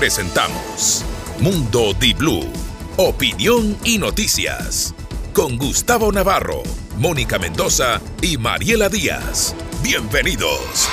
presentamos Mundo Di Blue, opinión y noticias. Con Gustavo Navarro, Mónica Mendoza y Mariela Díaz. Bienvenidos.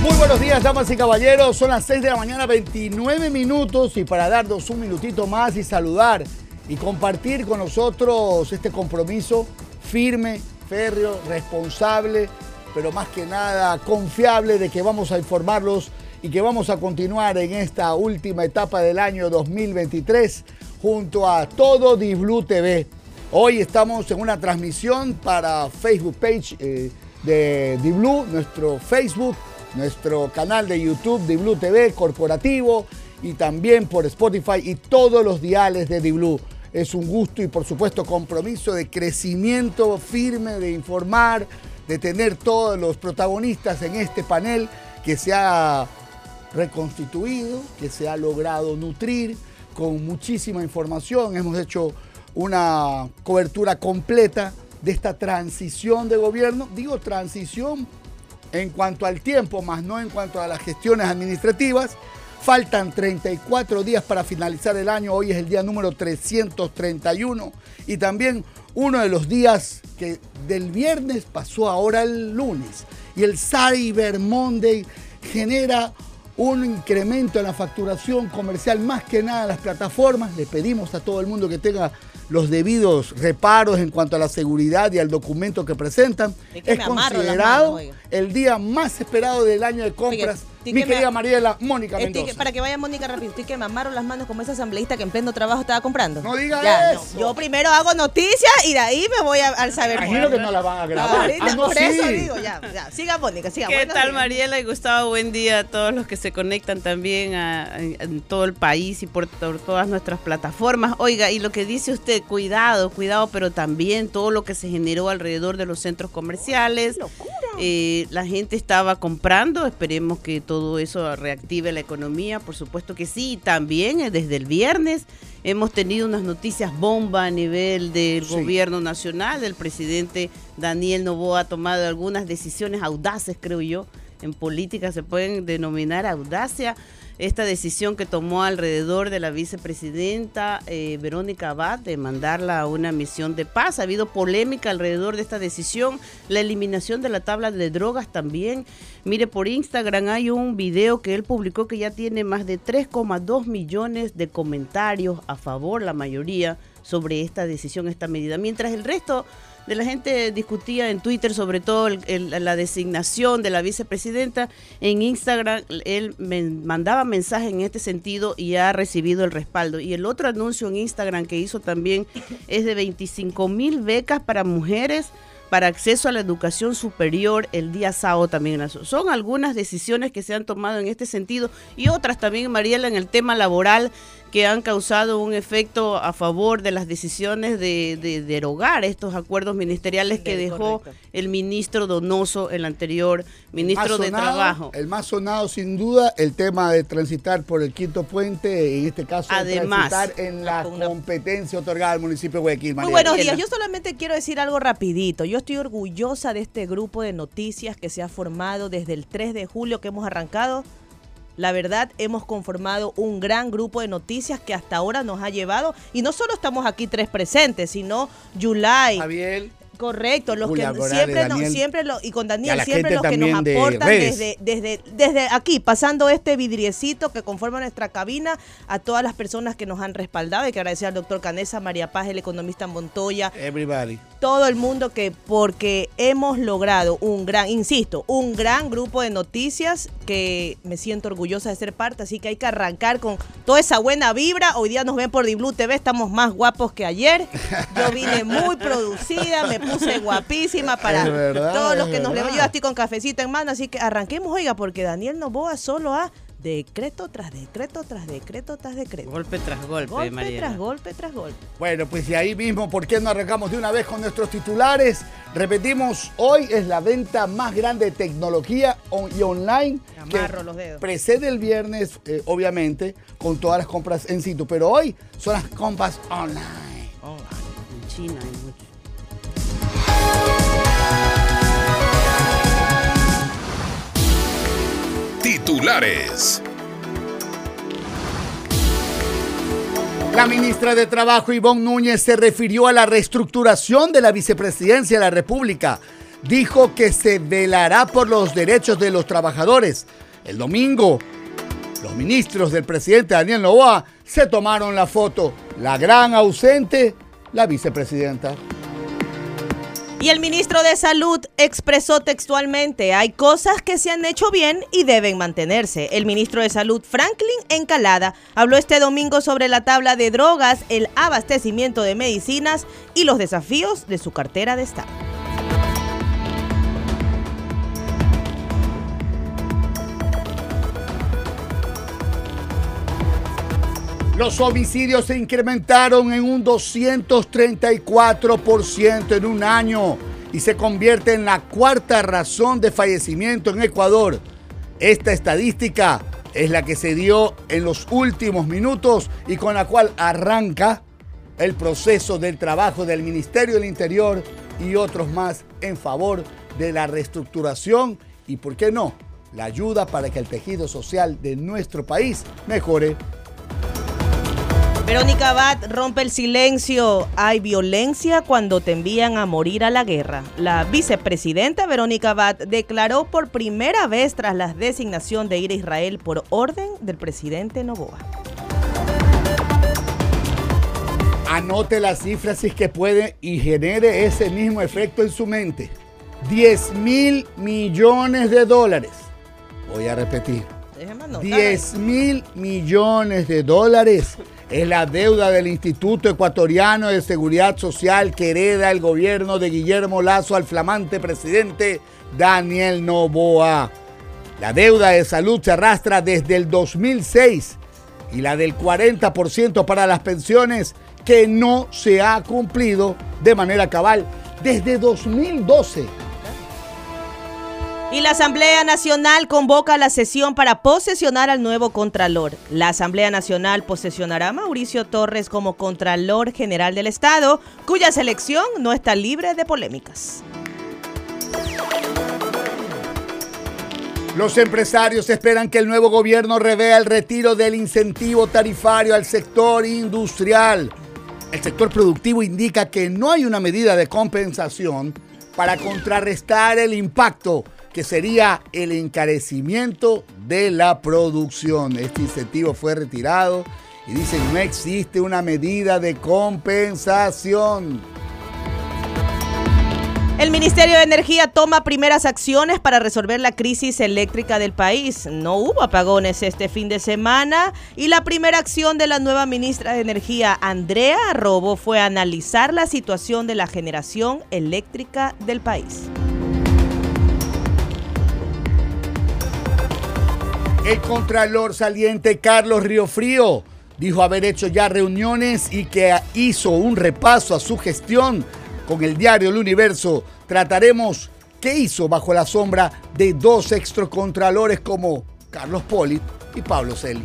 Muy buenos días, damas y caballeros. Son las 6 de la mañana, 29 minutos. Y para darnos un minutito más y saludar y compartir con nosotros este compromiso firme, férreo, responsable, pero más que nada confiable de que vamos a informarlos y que vamos a continuar en esta última etapa del año 2023 junto a todo Disblue TV. Hoy estamos en una transmisión para Facebook page eh, de Disblue, nuestro Facebook nuestro canal de YouTube de Blue TV corporativo y también por Spotify y todos los diales de Blue. Es un gusto y por supuesto compromiso de crecimiento firme, de informar, de tener todos los protagonistas en este panel que se ha reconstituido, que se ha logrado nutrir con muchísima información. Hemos hecho una cobertura completa de esta transición de gobierno. Digo transición en cuanto al tiempo, más no en cuanto a las gestiones administrativas. Faltan 34 días para finalizar el año, hoy es el día número 331 y también uno de los días que del viernes pasó ahora el lunes. Y el Cyber Monday genera un incremento en la facturación comercial, más que nada en las plataformas. Le pedimos a todo el mundo que tenga los debidos reparos en cuanto a la seguridad y al documento que presentan. Es, considerado el día más esperado del año de compras mi querida Mariela Mónica Mendoza. para que vaya Mónica rápido, estoy que me amaron las manos como esa asambleísta que en pleno trabajo estaba comprando. No diga eso. Yo primero hago noticias y de ahí me voy al saber. Imagino que no la van a grabar. Ah, por eso digo, ya, ya. Siga Mónica, siga. ¿Qué tal Mariela y Gustavo? Buen día a todos los que se conectan también en todo el país y por, todas nuestras plataformas. Oiga, y lo que dice usted, cuidado, cuidado, pero también todo lo que se generó alrededor de los centros comerciales. ¡Locura! Eh, la gente estaba comprando, esperemos que todo eso reactive la economía, por supuesto que sí, también eh, desde el viernes hemos tenido unas noticias bomba a nivel del gobierno nacional, el presidente Daniel Novoa ha tomado algunas decisiones audaces, creo yo, en política se pueden denominar audacia esta decisión que tomó alrededor de la vicepresidenta eh, Verónica Abad de mandarla a una misión de paz. Ha habido polémica alrededor de esta decisión, la eliminación de la tabla de drogas también. Mire, por Instagram hay un video que él publicó que ya tiene más de 3,2 millones de comentarios a favor, la mayoría, sobre esta decisión, esta medida, mientras el resto de la gente discutía en Twitter sobre todo la designación de la vicepresidenta. En Instagram él me mandaba mensajes en este sentido y ha recibido el respaldo. Y el otro anuncio en Instagram que hizo también es de 25 mil becas para mujeres para acceso a la educación superior el día sábado también. Son algunas decisiones que se han tomado en este sentido y otras también, Mariela, en el tema laboral que han causado un efecto a favor de las decisiones de, derogar estos acuerdos ministeriales que dejó el ministro Donoso, el anterior ministro de Trabajo. El más sonado, sin duda, el tema de transitar por el quinto puente, en este caso, Además, transitar en la competencia otorgada al municipio de Guayaquil. Muy buenos días. Yo solamente quiero decir algo rapidito. Yo estoy orgullosa de este grupo de noticias que se ha formado desde el 3 de julio que hemos arrancado la verdad, hemos conformado un gran grupo de noticias que hasta ahora nos ha llevado, y no solo estamos aquí tres presentes, sino Yulai, Javier, Correcto, los que siempre, siempre lo, y con Daniel, siempre los que nos aportan desde, desde, desde aquí, pasando este vidriecito que conforma nuestra cabina, a todas las personas que nos han respaldado. Hay que agradecer al doctor Canesa, María Paz, el economista Montoya. Everybody. Todo el mundo que, porque hemos logrado un gran, insisto, un gran grupo de noticias que me siento orgullosa de ser parte, así que hay que arrancar con toda esa buena vibra. Hoy día nos ven por Diblu TV, estamos más guapos que ayer. Yo vine muy producida, me puse guapísima para todos los que nos le Yo estoy con cafecito en mano, así que arranquemos, oiga, porque Daniel Novoa solo ha decreto tras decreto tras decreto tras decreto. Golpe tras golpe, Golpe tras golpe tras golpe. Bueno, pues y ahí mismo, ¿por qué no arrancamos de una vez con nuestros titulares? Repetimos, hoy es la venta más grande de tecnología y online. Amarro los dedos. Precede el viernes, eh, obviamente, con todas las compras en sitio, pero hoy son las compras online. Online. En China hay Titulares. La ministra de Trabajo, Ivonne Núñez, se refirió a la reestructuración de la vicepresidencia de la República. Dijo que se velará por los derechos de los trabajadores. El domingo, los ministros del presidente Daniel Novoa se tomaron la foto. La gran ausente, la vicepresidenta. Y el ministro de Salud expresó textualmente, hay cosas que se han hecho bien y deben mantenerse. El ministro de Salud, Franklin Encalada, habló este domingo sobre la tabla de drogas, el abastecimiento de medicinas y los desafíos de su cartera de Estado. Los homicidios se incrementaron en un 234% en un año y se convierte en la cuarta razón de fallecimiento en Ecuador. Esta estadística es la que se dio en los últimos minutos y con la cual arranca el proceso del trabajo del Ministerio del Interior y otros más en favor de la reestructuración y, ¿por qué no?, la ayuda para que el tejido social de nuestro país mejore. Verónica Abad rompe el silencio. Hay violencia cuando te envían a morir a la guerra. La vicepresidenta Verónica Abad declaró por primera vez tras la designación de ir a Israel por orden del presidente Novoa. Anote las cifras si es que puede y genere ese mismo efecto en su mente. 10 mil millones de dólares. Voy a repetir. 10 mil millones de dólares es la deuda del Instituto Ecuatoriano de Seguridad Social que hereda el gobierno de Guillermo Lazo al flamante presidente Daniel Novoa. La deuda de salud se arrastra desde el 2006 y la del 40% para las pensiones que no se ha cumplido de manera cabal desde 2012. Y la Asamblea Nacional convoca la sesión para posesionar al nuevo Contralor. La Asamblea Nacional posesionará a Mauricio Torres como Contralor General del Estado, cuya selección no está libre de polémicas. Los empresarios esperan que el nuevo gobierno revea el retiro del incentivo tarifario al sector industrial. El sector productivo indica que no hay una medida de compensación para contrarrestar el impacto que sería el encarecimiento de la producción. Este incentivo fue retirado y dicen no existe una medida de compensación. El Ministerio de Energía toma primeras acciones para resolver la crisis eléctrica del país. No hubo apagones este fin de semana y la primera acción de la nueva ministra de Energía, Andrea Robo, fue analizar la situación de la generación eléctrica del país. El contralor saliente Carlos Riofrío dijo haber hecho ya reuniones y que hizo un repaso a su gestión con el diario El Universo. Trataremos qué hizo bajo la sombra de dos extracontralores como Carlos Poli y Pablo Celi.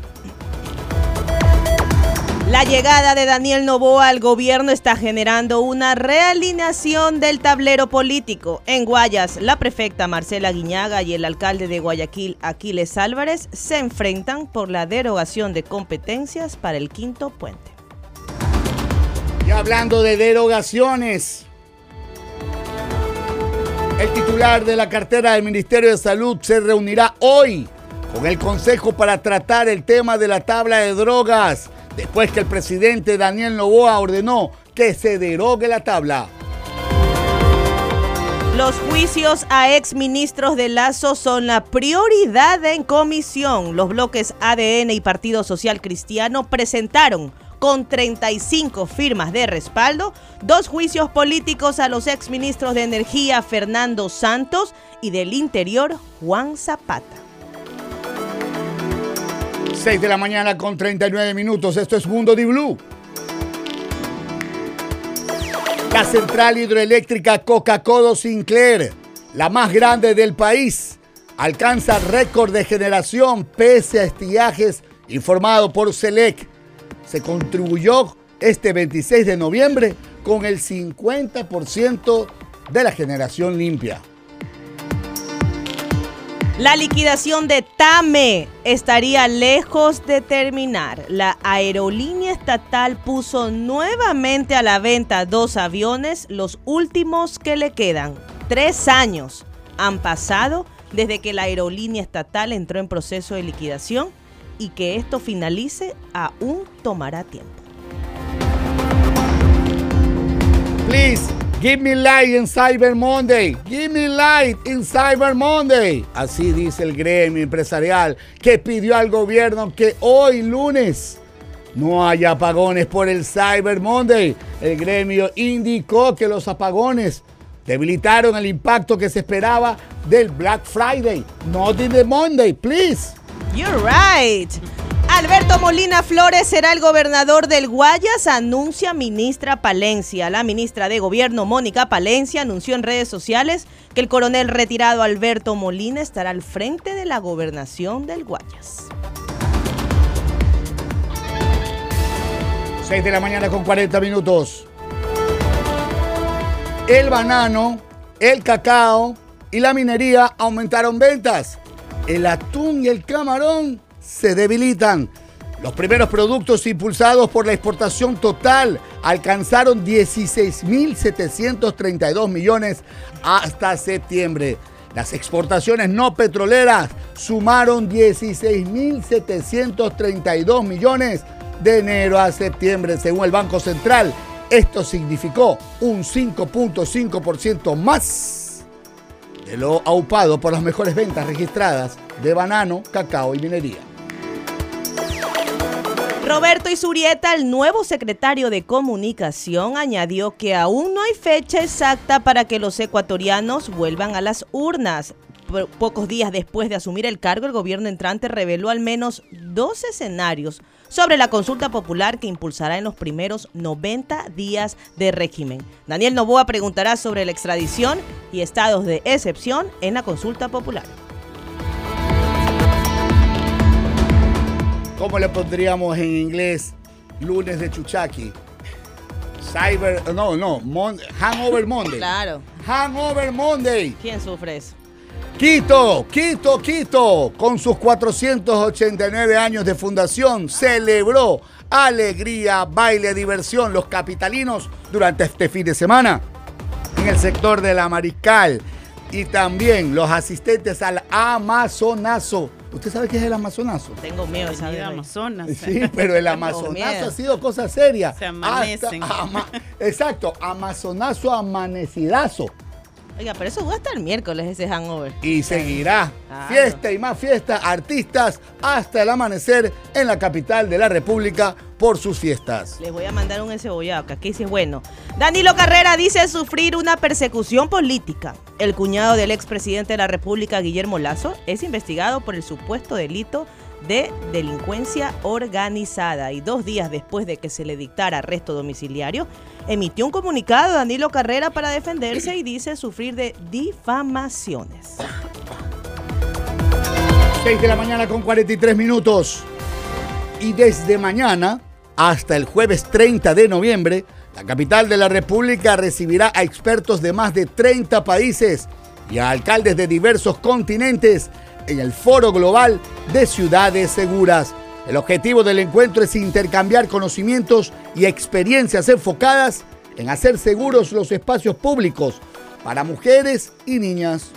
La llegada de Daniel Novoa al gobierno está generando una realineación del tablero político. En Guayas, la prefecta Marcela Guiñaga y el alcalde de Guayaquil, Aquiles Álvarez, se enfrentan por la derogación de competencias para el quinto puente. Y hablando de derogaciones, el titular de la cartera del Ministerio de Salud se reunirá hoy con el Consejo para tratar el tema de la tabla de drogas después que el presidente Daniel Novoa ordenó que se derogue la tabla. Los juicios a exministros de Lazo son la prioridad en comisión. Los bloques ADN y Partido Social Cristiano presentaron con 35 firmas de respaldo dos juicios políticos a los exministros de Energía Fernando Santos y del Interior Juan Zapata. 6 de la mañana con 39 minutos. Esto es Mundo Di Blue. La central hidroeléctrica Coca-Cola Sinclair, la más grande del país, alcanza récord de generación pese a estiajes informado por SELEC. Se contribuyó este 26 de noviembre con el 50% de la generación limpia. La liquidación de TAME estaría lejos de terminar. La aerolínea estatal puso nuevamente a la venta dos aviones, los últimos que le quedan. Tres años han pasado desde que la aerolínea estatal entró en proceso de liquidación y que esto finalice aún tomará tiempo. Please, give me light in Cyber Monday. Give me light in Cyber Monday. Así dice el gremio empresarial que pidió al gobierno que hoy lunes no haya apagones por el Cyber Monday. El gremio indicó que los apagones debilitaron el impacto que se esperaba del Black Friday. Not in the Monday, please. You're right. Alberto Molina Flores será el gobernador del Guayas, anuncia ministra Palencia. La ministra de Gobierno, Mónica Palencia, anunció en redes sociales que el coronel retirado Alberto Molina estará al frente de la gobernación del Guayas. 6 de la mañana con 40 minutos. El banano, el cacao y la minería aumentaron ventas. El atún y el camarón se debilitan. Los primeros productos impulsados por la exportación total alcanzaron 16.732 millones hasta septiembre. Las exportaciones no petroleras sumaron 16.732 millones de enero a septiembre, según el Banco Central. Esto significó un 5.5% más de lo aupado por las mejores ventas registradas de banano, cacao y minería. Roberto Isurieta, el nuevo secretario de Comunicación, añadió que aún no hay fecha exacta para que los ecuatorianos vuelvan a las urnas. pocos días después de asumir el cargo, el gobierno entrante reveló al menos dos escenarios sobre la consulta popular que impulsará en los primeros 90 días de régimen. Daniel Novoa preguntará sobre la extradición y estados de excepción en la consulta popular. ¿Cómo le pondríamos en inglés lunes de Chuchaki? Cyber, no, no, Hangover Monday. Claro. Hangover Monday. ¿Quién sufre eso? Quito, Quito, Quito, con sus 489 años de fundación, celebró alegría, baile, diversión los capitalinos durante este fin de semana en el sector de la Mariscal y también los asistentes al Amazonazo ¿Usted sabe qué es el Amazonazo? Tengo miedo de saber. Amazonas. Sí, pero el Amazonazo ha sido cosa seria. Se amanecen. exacto, Amazonazo amanecidazo. Oiga, pero eso va hasta el miércoles ese hangover. Y seguirá. Fiesta y más fiesta, artistas hasta el amanecer en la capital de la República por sus fiestas. Les voy a mandar un encebollado, que aquí sí es bueno. Danilo Carrera dice sufrir una persecución política. El cuñado del expresidente de la República, Guillermo Lazo, es investigado por el supuesto delito de delincuencia organizada y dos días después de que se le dictara arresto domiciliario, emitió un comunicado Danilo Carrera para defenderse y dice sufrir de difamaciones. 6 de la mañana con 43 minutos. Y desde mañana hasta el jueves 30 de noviembre, la capital de la República recibirá a expertos de más de 30 países y a alcaldes de diversos continentes en el Foro Global de Ciudades Seguras. El objetivo del encuentro es intercambiar conocimientos y experiencias enfocadas en hacer seguros los espacios públicos para mujeres y niñas.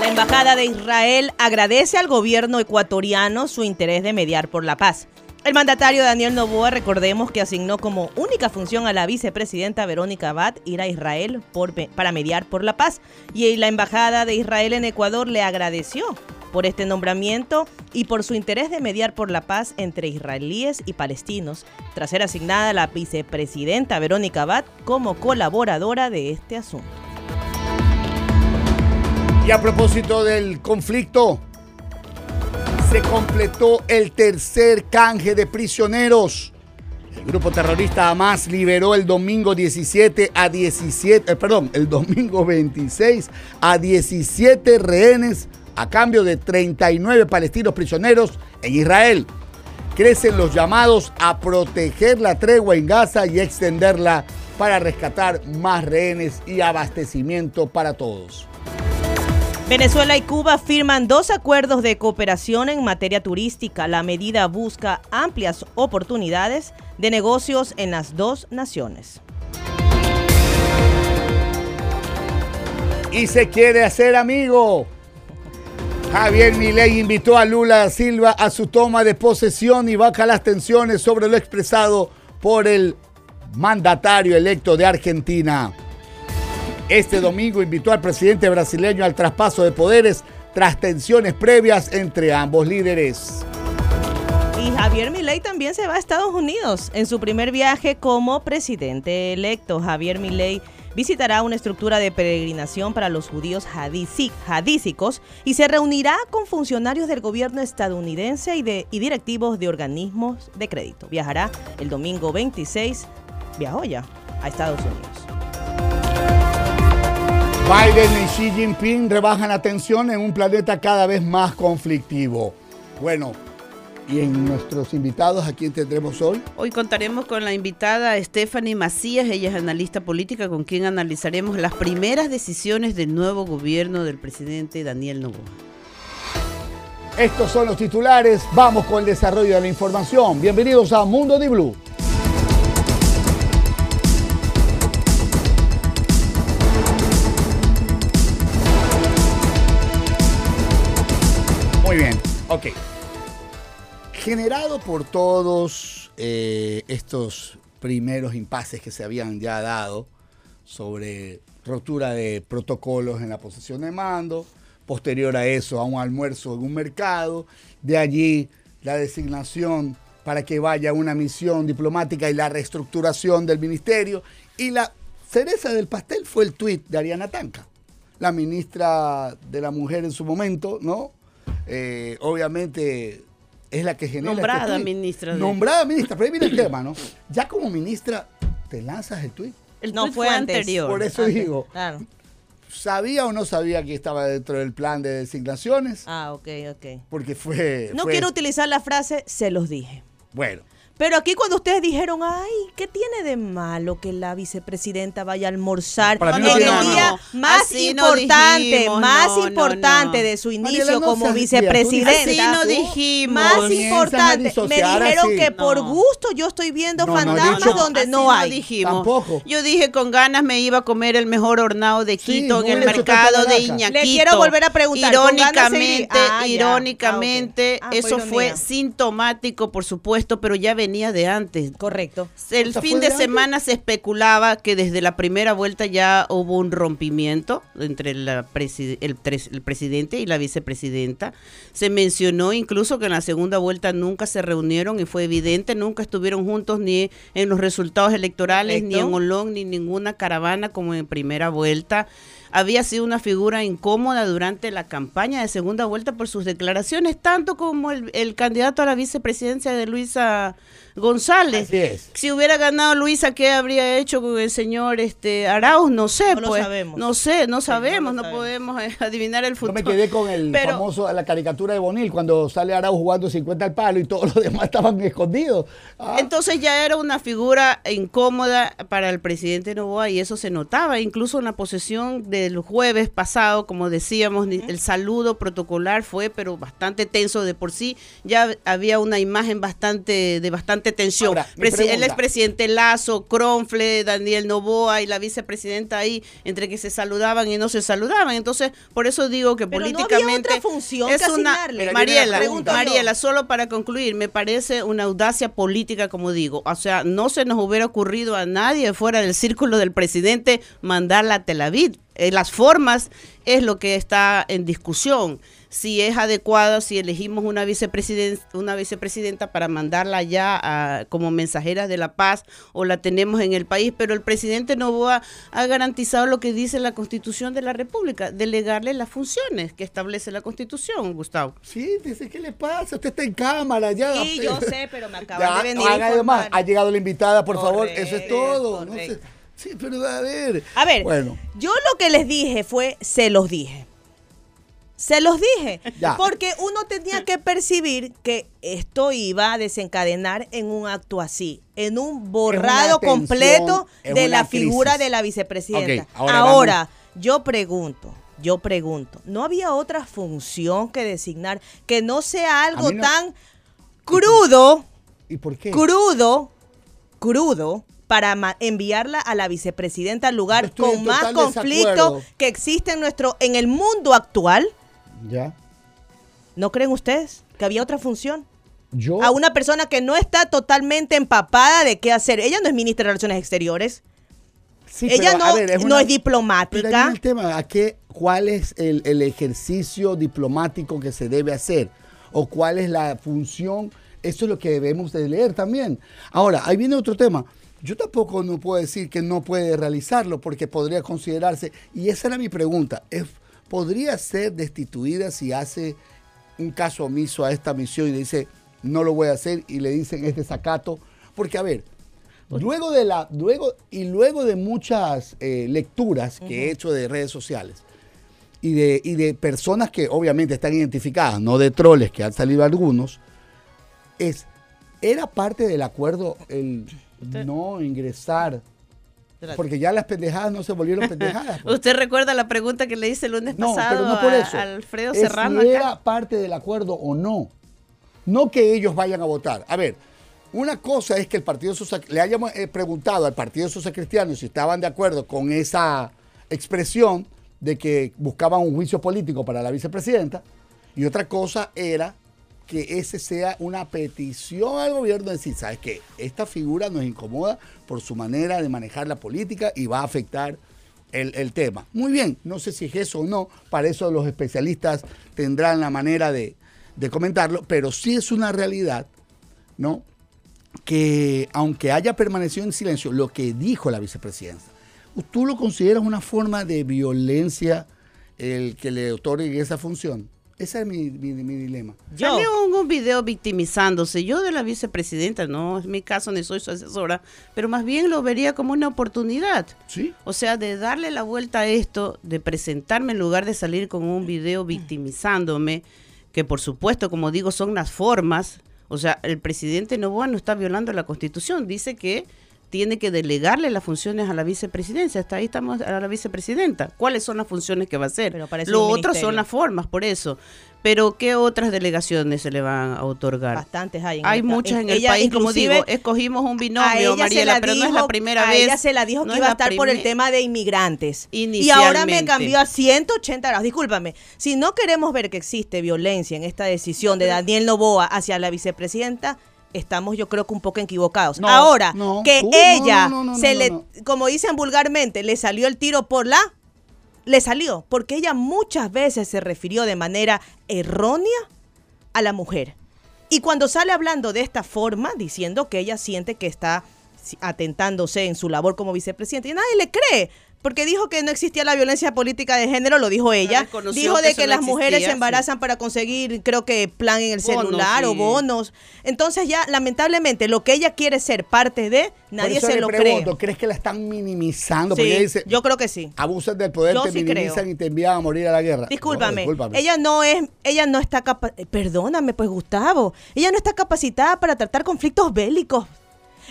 La Embajada de Israel agradece al gobierno ecuatoriano su interés de mediar por la paz. El mandatario Daniel Novoa, recordemos que asignó como única función a la vicepresidenta Verónica Abad ir a Israel para mediar por la paz. Y la Embajada de Israel en Ecuador le agradeció por este nombramiento y por su interés de mediar por la paz entre israelíes y palestinos, tras ser asignada la vicepresidenta Verónica Abad como colaboradora de este asunto. Y a propósito del conflicto, se completó el tercer canje de prisioneros. El grupo terrorista Hamas liberó el domingo 17 a 17, eh, perdón, el domingo 26 a 17 rehenes a cambio de 39 palestinos prisioneros en Israel. Crecen los llamados a proteger la tregua en Gaza y extenderla para rescatar más rehenes y abastecimiento para todos. Venezuela y Cuba firman dos acuerdos de cooperación en materia turística. La medida busca amplias oportunidades de negocios en las dos naciones. Y se quiere hacer amigo. Javier Milei invitó a Lula da Silva a su toma de posesión y baja las tensiones sobre lo expresado por el mandatario electo de Argentina. Este domingo invitó al presidente brasileño al traspaso de poderes tras tensiones previas entre ambos líderes. Y Javier Milei también se va a Estados Unidos en su primer viaje como presidente electo. Javier Milei visitará una estructura de peregrinación para los judíos hadísicos y se reunirá con funcionarios del gobierno estadounidense y, y directivos de organismos de crédito. Viajará el domingo 26, viajó ya a Estados Unidos. Biden y Xi Jinping rebajan la tensión en un planeta cada vez más conflictivo. Bueno, ¿y en nuestros invitados a quién tendremos hoy? Hoy contaremos con la invitada Stephanie Macías, ella es analista política, con quien analizaremos las primeras decisiones del nuevo gobierno del presidente Daniel Noboa. Estos son los titulares, vamos con el desarrollo de la información. Bienvenidos a Mundo de Blue. Muy bien, ok. Generado por todos eh, estos primeros impases que se habían ya dado sobre rotura de protocolos en la posesión de mando, posterior a eso a un almuerzo en un mercado, de allí la designación para que vaya una misión diplomática y la reestructuración del ministerio, y la cereza del pastel fue el tuit de Ariana Tanca, la ministra de la Mujer en su momento, ¿no? Eh, obviamente es la que genera. este Nombrada ministra de- Nombrada ministra, pero ahí viene el tema, ¿no? Ya como ministra, te lanzas el tuit. El No, fue antes. anterior. Por eso Antes, digo, Claro. ¿sabía o no sabía que estaba dentro del plan de designaciones? Ah, ok, ok. Porque fue. No fue- quiero utilizar la frase, se los dije. Bueno, Pero aquí cuando ustedes dijeron, ay, ¿qué tiene de malo que la vicepresidenta vaya a almorzar Para mí en no el día No, más así no importante, dijimos, más importante no. de su inicio no como vicepresidenta? Así no dijimos. Más importante, me dijeron así. que por gusto yo estoy viendo No, no he fantasmas dicho- donde así no hay. dijimos. Tampoco. Yo dije con ganas me iba a comer el mejor hornado de Quito en el mercado de. Iñaquito. Le quiero volver a preguntar, ¿con ganas Irónicamente? Ah, ya. irónicamente, Ah. Ah, eso fue sintomático, por supuesto, pero ya venía de antes. Correcto. El O sea, fin ¿fue de semana se especulaba que desde la primera vuelta ya hubo un rompimiento entre la presi- el, el presidente y la vicepresidenta. Se mencionó incluso que en la segunda vuelta nunca se reunieron y fue evidente, nunca estuvieron juntos ni en los resultados electorales, ni en Olón, ni en ninguna caravana como en primera vuelta. Había sido una figura incómoda durante la campaña de segunda vuelta por sus declaraciones, tanto como el, el candidato a la vicepresidencia de Luisa González. así es. Si hubiera ganado Luisa, ¿qué habría hecho con el señor este Arauz? No sé, No lo pues. sabemos. No sé, no sabemos, no no, lo sabemos. podemos eh, adivinar el Yo futuro. me quedé con el Pero- famoso, la caricatura de Bonil, cuando sale Arau jugando 50 al palo y todos los demás estaban escondidos. Ah, Entonces ya era una figura incómoda para el presidente Novoa y eso se notaba. Incluso en la posesión del jueves pasado, como decíamos, ni- el saludo protocolar fue pero bastante tenso de por sí. Ya había una imagen bastante de bastante tensión. Ahora, el expresidente Lazo, Cronfle, Daniel Novoa y la vicepresidenta ahí, entre que se saludaban y no se saludaban. Entonces, por eso digo que Pero no había políticamente otra función es una Mariela. Mariela, solo para concluir, me parece una audacia política, como digo. O sea, no se nos hubiera ocurrido a nadie fuera del círculo del presidente mandarla a Tel Aviv. Eh, las formas es lo que está en discusión. Si es adecuado, si elegimos una, vicepresiden- una vicepresidenta para mandarla allá a- como mensajera de la paz o la tenemos en el país, pero el presidente Novoa ha garantizado lo que dice la Constitución de la República, delegarle las funciones que establece la Constitución, Gustavo. Sí, dice, ¿qué le pasa? Usted está en cámara ya. Sí, yo sé, pero me acaban Ya, de venir. no a haga de más. informar. Ha llegado la invitada, por favor. Eso es Correcto, todo. No sé. correcto. Sí, pero a ver. A ver, Bueno, yo lo que les dije fue, se los dije. Se los dije. Ya. Porque uno tenía que percibir que esto iba a desencadenar en un acto así, en un borrado tensión, completo de la figura de la vicepresidenta. Ahora ahora yo pregunto, Yo pregunto, ¿no había otra función que designar que no sea algo no- tan crudo, ¿Y por qué? crudo, crudo, para enviarla a la vicepresidenta al lugar con más conflicto desacuerdo. que existe en nuestro, en el mundo actual? Ya. ¿No creen ustedes que había otra función? Yo. A una persona que no está totalmente empapada de qué hacer. Ella no es ministra de Relaciones Exteriores. Sí, Ella pero, no, ver, es no una- es diplomática. Pero el tema, ¿a qué, ¿cuál es el, el ejercicio diplomático que se debe hacer? ¿O cuál es la función? Eso es lo que debemos de leer también. Ahora, ahí viene otro tema. Yo tampoco no puedo decir que no puede realizarlo porque podría considerarse, y esa era mi pregunta, es, ¿podría ser destituida si hace un caso omiso a esta misión y dice, no lo voy a hacer y le dicen es desacato? Porque, a ver, Luego de la, luego, y luego de muchas eh, lecturas que he hecho de redes sociales y de, y de personas que obviamente están identificadas, no de troles que han salido algunos, es, era parte del acuerdo el no ingresar, porque ya las pendejadas no se volvieron pendejadas. pues. ¿Usted recuerda la pregunta que le hice el lunes No, pasado pero no por a- eso. a Alfredo Es Serrano si acá? era parte del acuerdo o no. No que ellos vayan a votar. A ver, una cosa es que el Partido Social le hayamos eh, preguntado al Partido Social Cristiano si estaban de acuerdo con esa expresión de que buscaban un juicio político para la vicepresidenta. Y otra cosa era que ese sea una petición al gobierno de decir, ¿sabes qué? Esta figura nos incomoda por su manera de manejar la política y va a afectar el, el tema. Muy bien, no sé si es eso o no, para eso los especialistas tendrán la manera de, de comentarlo, pero sí es una realidad, ¿no? Que aunque haya permanecido en silencio, lo que dijo la vicepresidenta, ¿tú lo consideras una forma de violencia el que le otorgue esa función? Ese es mi, mi- mi dilema. Yo. Salió un, un video victimizándose. Yo de la vicepresidenta, no es mi caso ni soy su asesora, pero más bien lo vería como una oportunidad. ¿Sí? O sea, de darle la vuelta a esto, de presentarme en lugar de salir con un video victimizándome, que por supuesto, como digo, son las formas. O sea, el presidente Novoa no está violando la constitución, dice que tiene que delegarle las funciones a la vicepresidencia. Hasta ahí estamos a la vicepresidenta. ¿Cuáles son las funciones que va a hacer? Lo otro son las formas, por eso. Pero ¿qué otras delegaciones se le van a otorgar? Bastantes hay. en Hay esta- muchas en el país, como digo, escogimos un binomio, Mariela, la pero no es la dijo- primera a vez. ella se la dijo no que iba a estar por el tema de inmigrantes. Y ahora me cambió a 180 grados. Discúlpame. Si no queremos ver que existe violencia en esta decisión de Daniel Novoa hacia la vicepresidenta, estamos yo creo que un poco equivocados. No, ahora, no, que ella no, se le, como dicen vulgarmente, le salió el tiro por la... Le salió, porque ella muchas veces se refirió de manera errónea a la mujer. Y cuando sale hablando de esta forma, diciendo que ella siente que está atentándose en su labor como vicepresidenta, y nadie le cree, porque dijo que no existía la violencia política de género, lo dijo ella. reconoció Dijo que de que no las mujeres existía, se embarazan para conseguir, creo que plan en el Bonos, celular o sí. bonos. Entonces ya, lamentablemente, lo que ella quiere ser parte de, nadie Por eso se lo pregunto, cree. ¿crees que la están minimizando? Sí, Porque ella dice, yo creo que sí. abusan del poder, Yo te sí minimizan creo. y te envían a morir a la guerra. Discúlpame, No, discúlpame. ella no es, ella no está capa- eh, perdóname pues Gustavo, ella no está capacitada para tratar conflictos bélicos.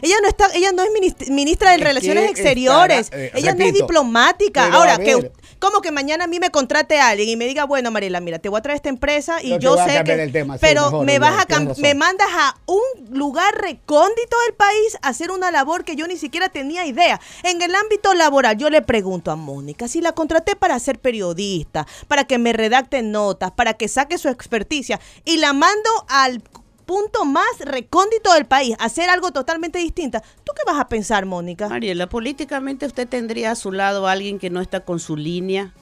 Ella no está, ella no es minist- ministra de Relaciones Exteriores, estará- eh, ella no es diplomática. Ahora, a que como que mañana a mí me contrate alguien y me diga, bueno, Mariela, mira, te voy a traer esta empresa y Yo a sé que tema, sí, pero mejor, me vas a me mandas a un lugar recóndito del país a hacer una labor que yo ni siquiera tenía idea. En el ámbito laboral, yo le pregunto a Mónica si la contraté para ser periodista, para que me redacte notas, para que saque su experticia y la mando al punto más recóndito del país, hacer algo totalmente distinta. ¿Tú qué vas a pensar, Mónica? Mariela, políticamente usted tendría a su lado a alguien que no está con su línea,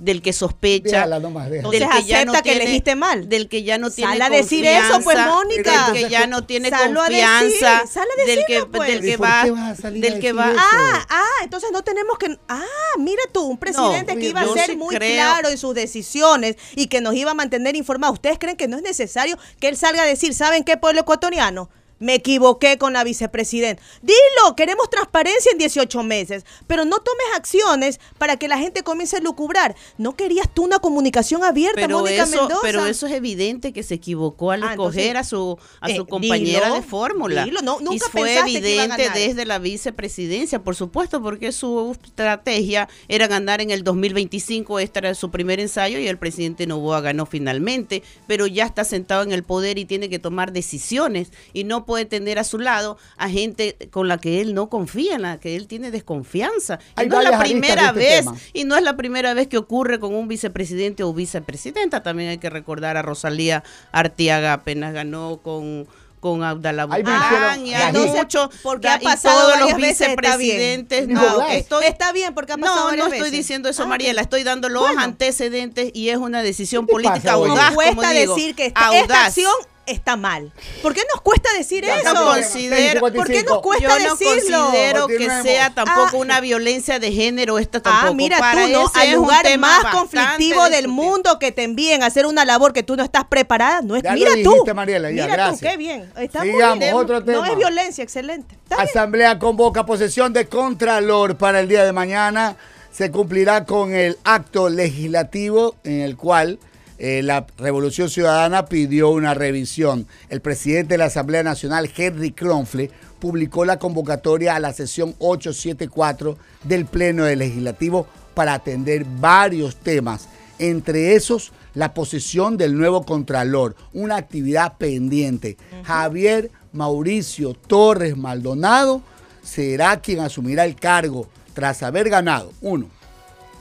del que sospecha, Déjala nomás, déjala. Entonces acepta que elegiste mal. del que ya no tiene Sal a decir eso, pues, Mónica. del que ya no tiene decir, confianza, sal a del que decirlo, pues. del ¿Y que va, del que decir va eso? Ah, ah, entonces no tenemos que... Ah, mira tú, un presidente No, que iba a ser sí muy creo- claro en sus decisiones y que nos iba a mantener informados. ¿Ustedes creen que no es necesario que él salga a decir, ¿saben qué, pueblo ecuatoriano? Me equivoqué con la vicepresidenta. Dilo, queremos transparencia en 18 meses, pero no tomes acciones para que la gente comience a lucubrar. ¿No querías tú una comunicación abierta, pero Mónica eso, Mendoza? Pero eso es evidente que se equivocó al Ah, escoger entonces, a su a eh, su compañera dilo, de fórmula. dilo, no, y nunca fue pensaste que iba a evidente desde la vicepresidencia, por supuesto, porque su estrategia era ganar en el 2025, este era su primer ensayo y el presidente Novoa ganó finalmente, pero ya está sentado en el poder y tiene que tomar decisiones y no puede tener a su lado a gente con la que él no confía, en la que él tiene desconfianza. Y no es la primera este vez tema. y no es la primera vez que ocurre con un vicepresidente o vicepresidenta. También hay que recordar a Rosalía Artiaga, apenas ganó con con Abdalá hicieron- y hay entonces, mucho porque da- ha y pasado todos los está vicepresidentes Dijo no, estoy Está bien, porque ha pasado no, no estoy veces. diciendo eso, Ah. Mariela, estoy dando los Bueno. antecedentes y es una decisión ¿Qué te política pasa audaz, como cuesta digo, decir que esta, esta audaz. acción está mal. ¿Por qué nos cuesta decir Ya, eso? no considero- ¿Por qué nos cuesta Yo no decirlo? considero que sea tampoco Ah. una violencia de género esta tampoco. Ah, mira Para tú, ¿no? Al lugar más conflictivo del mundo que te envíen a hacer una labor que tú no estás preparada. No es, Ya lo mira tú. Mariela, ya, mira gracias. tú, qué bien. Está muy Sigamos, bien. otro No tema. es violencia, excelente. Asamblea convoca posesión de Contralor para el día de mañana. Se cumplirá con el acto legislativo en el cual eh, la Revolución Ciudadana pidió una revisión. El presidente de la Asamblea Nacional, Henry Kronfle, publicó la convocatoria a la sesión 874 del Pleno del Legislativo para atender varios temas, entre esos la posesión del nuevo Contralor, una actividad pendiente. Javier Mauricio Torres Maldonado será quien asumirá el cargo tras haber ganado, uno,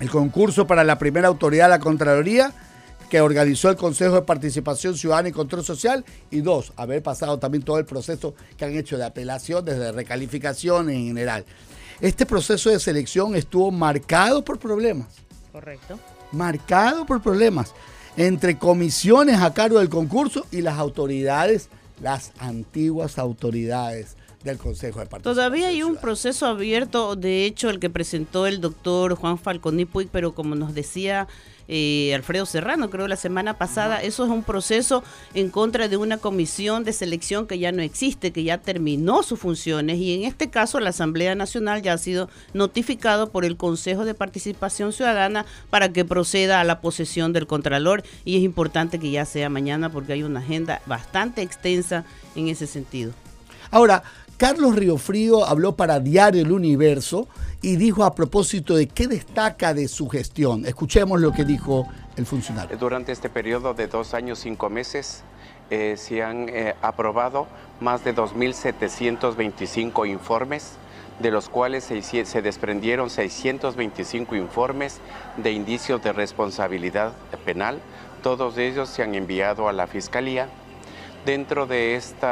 el concurso para la primera autoridad de la Contraloría que organizó el Consejo de Participación Ciudadana y Control Social y dos, haber pasado también todo el proceso que han hecho de apelación, desde recalificación en general. Este proceso de selección estuvo marcado por problemas Correcto. marcado por problemas entre comisiones a cargo del concurso y las autoridades, las antiguas autoridades del Consejo de Participación. Todavía hay un Ciudadana. proceso abierto, de hecho, el que presentó el doctor Juan Falconi Puig, pero como nos decía eh, Alfredo Serrano, creo la semana pasada, eso es un proceso en contra de una comisión de selección que ya no existe, que ya terminó sus funciones y en este caso la Asamblea Nacional ya ha sido notificado por el Consejo de Participación Ciudadana para que proceda a la posesión del Contralor y es importante que ya sea mañana porque hay una agenda bastante extensa en ese sentido. Ahora, Carlos Riofrío habló para Diario El Universo y dijo a propósito de qué destaca de su gestión. Escuchemos lo que dijo el funcionario. Durante este periodo de dos años, cinco meses, eh, se han eh, aprobado más de 2.725 informes, de los cuales se, se desprendieron 625 informes de indicios de responsabilidad penal. Todos ellos se han enviado a la Fiscalía. Dentro de este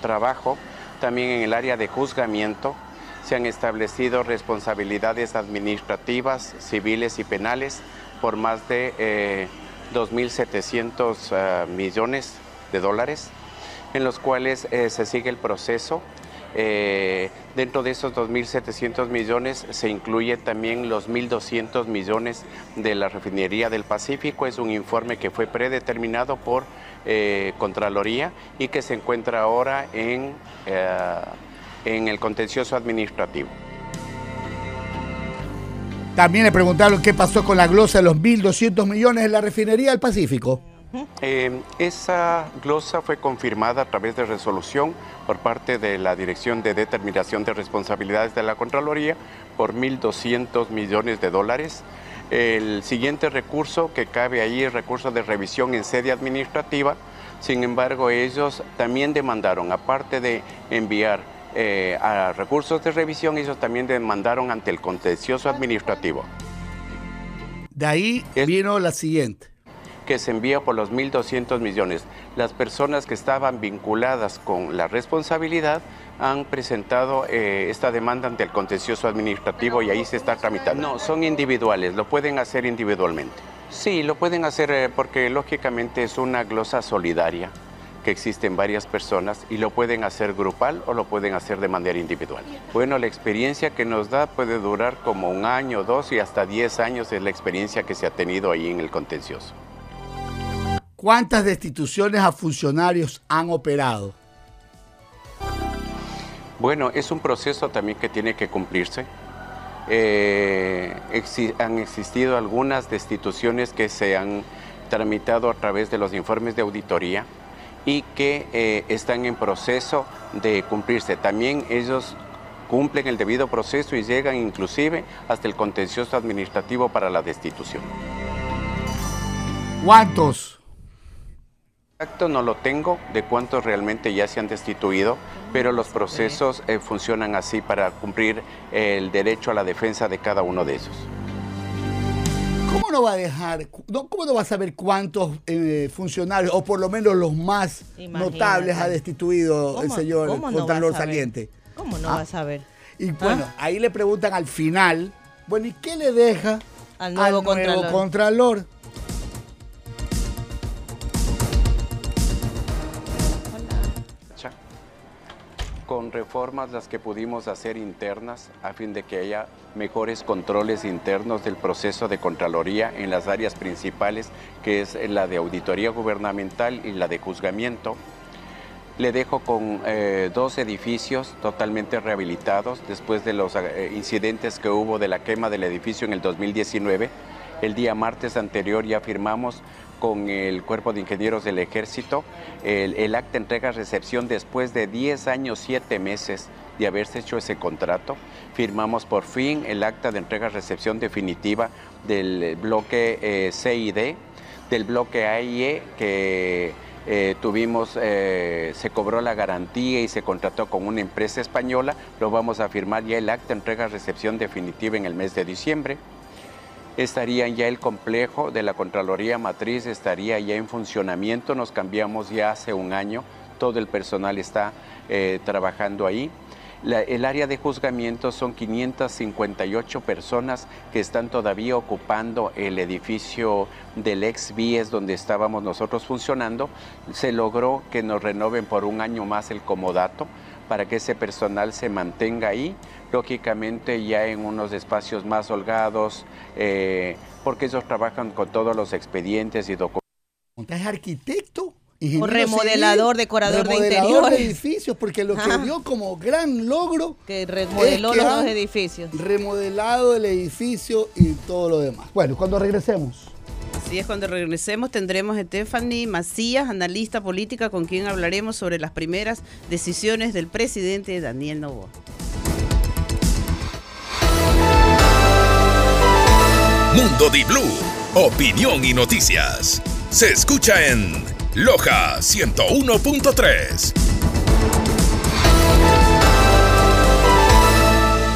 trabajo, también en el área de juzgamiento, se han establecido responsabilidades administrativas, civiles y penales por más de eh, 2.700 eh, millones de dólares, en los cuales eh, se sigue el proceso. Eh, dentro de esos 2.700 millones se incluye también los 1.200 millones de la refinería del Pacífico. Es un informe que fue predeterminado por eh, Contraloría y que se encuentra ahora en, eh, en el contencioso administrativo. También le preguntaron qué pasó con la glosa de los 1.200 millones de la refinería del Pacífico. Eh, esa glosa fue confirmada a través de resolución por parte de la Dirección de Determinación de Responsabilidades de la Contraloría por 1.200 millones de dólares. El siguiente recurso que cabe ahí es recurso de revisión en sede administrativa. Sin embargo, ellos también demandaron, aparte de enviar eh, a recursos de revisión, ellos también demandaron ante el contencioso administrativo. De ahí vino la siguiente. Que se envía por los 1.200 millones. Las personas que estaban vinculadas con la responsabilidad han presentado eh, esta demanda ante el contencioso administrativo y ahí se está tramitando. No, son individuales, lo pueden hacer individualmente. Sí, lo pueden hacer eh, porque lógicamente es una glosa solidaria que existen varias personas y lo pueden hacer grupal o lo pueden hacer de manera individual. Bueno, la experiencia que nos da puede durar como un año, dos y hasta diez años es la experiencia que se ha tenido ahí en el contencioso. ¿Cuántas destituciones a funcionarios han operado? Bueno, es un proceso también que tiene que cumplirse. Eh, exi- han existido algunas destituciones que se han tramitado a través de los informes de auditoría y que eh, están en proceso de cumplirse. También ellos cumplen el debido proceso y llegan inclusive hasta el contencioso administrativo para la destitución. ¿Cuántos? Exacto no lo tengo de cuántos realmente ya se han destituido, pero los procesos eh, funcionan así para cumplir el derecho a la defensa de cada uno de ellos. ¿Cómo no va a dejar, no, cómo no va a saber cuántos eh, funcionarios, o por lo menos los más Imagínate. notables, ha destituido el ¿Cómo- señor cómo no Contralor saliente? ¿Cómo no Ah. vas a ver? Y bueno, ahí le preguntan al final, bueno, ¿y qué le deja Al nuevo Contralor. Contralor? Con reformas las que pudimos hacer internas a fin de que haya mejores controles internos del proceso de Contraloría en las áreas principales, que es la de auditoría gubernamental y la de juzgamiento. Le dejo con eh, dos edificios totalmente rehabilitados después de los eh, incidentes que hubo de la quema del edificio en el 2019. El día martes anterior ya firmamos con el Cuerpo de Ingenieros del Ejército el, el acta entrega-recepción después de 10 años, 7 meses de haberse hecho ese contrato. Firmamos por fin el acta de entrega-recepción definitiva del bloque eh, C y D, del bloque A y E que eh, tuvimos, eh, se cobró la garantía y se contrató con una empresa española. Lo vamos a firmar ya el acta entrega-recepción definitiva en el mes de diciembre. Estaría ya el complejo de la Contraloría Matriz, estaría ya en funcionamiento. Nos cambiamos ya hace un año. Todo el personal está eh, trabajando ahí. El área de juzgamiento son 558 personas que están todavía ocupando el edificio del ex BIES donde estábamos nosotros funcionando. Se logró que nos renoven por un año más el comodato para que ese personal se mantenga ahí, lógicamente ya en unos espacios más holgados, eh, porque ellos trabajan con todos los expedientes y documentos. ¿Es arquitecto? O ingeniero remodelador, civil, decorador de remodelador interiores. de edificios, porque lo que dio como gran logro Que remodeló es que los dos edificios. Remodelado el edificio y todo lo demás. Bueno, cuando regresemos. Así es, cuando regresemos tendremos a Stephanie Macías, analista política, con quien hablaremos sobre las primeras decisiones del presidente Daniel Novoa. Mundo Di Blue, opinión y noticias. Se escucha en Loja 101.3.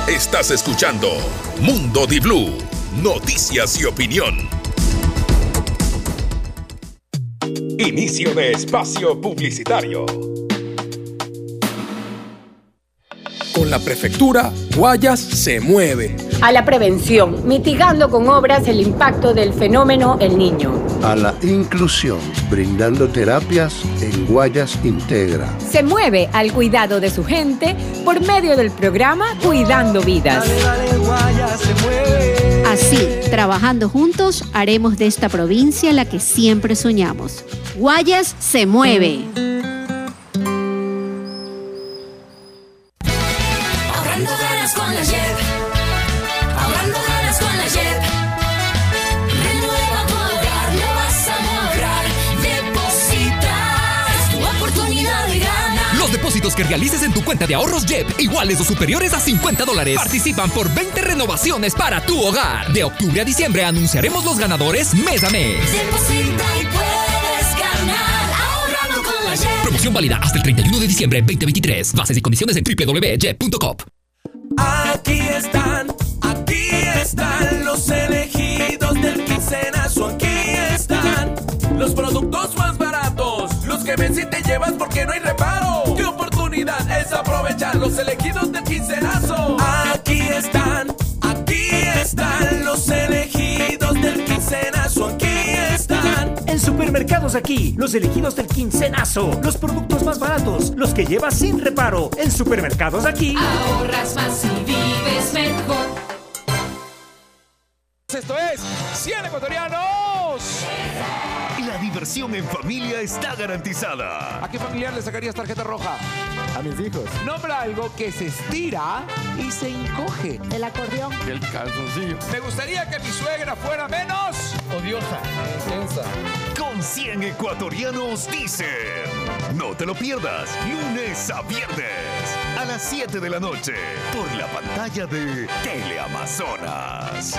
Estás escuchando Mundo Di Blue, noticias y opinión. Inicio de espacio publicitario. Con la prefectura, Guayas se mueve. a la prevención, mitigando con obras el impacto del fenómeno El Niño. a la inclusión, brindando terapias en Guayas Integra. Se mueve al cuidado de su gente por medio del programa Cuidando Vidas. Así, trabajando juntos, haremos de esta provincia la que siempre soñamos. Guayas se mueve. Depósitos que realices en tu cuenta de ahorros JEP, iguales o superiores a 50 dólares, participan por 20 renovaciones para tu hogar. De octubre a diciembre anunciaremos los ganadores mes a mes. Deposita y puedes ganar. Ahorrando con la JEP. Promoción válida hasta el 31 de diciembre 2023. Bases y condiciones en www.jep.com. Aquí están, aquí están los elegidos del quincenazo. Aquí están los productos más baratos, los que ven si te llevas porque no hay reparo. ¿Qué oportunidad es aprovechar los elegidos del quincenazo? Aquí están, aquí están los elegidos del quincenazo. Aquí están. En supermercados aquí, los elegidos del quincenazo, los productos más baratos, los que llevas sin reparo. En supermercados aquí. Ahorras más y vives mejor. Esto es 100 ecuatorianos. La diversión en familia está garantizada. ¿A qué familiar le sacarías tarjeta roja? A mis hijos. Nombra algo que se estira y se encoge. El acordeón. El calzoncillo. Me gustaría que mi suegra fuera menos odiosa. Intensa. Con 100 ecuatorianos dicen. No te lo pierdas, lunes a viernes a las 7 de la noche por la pantalla de Teleamazonas.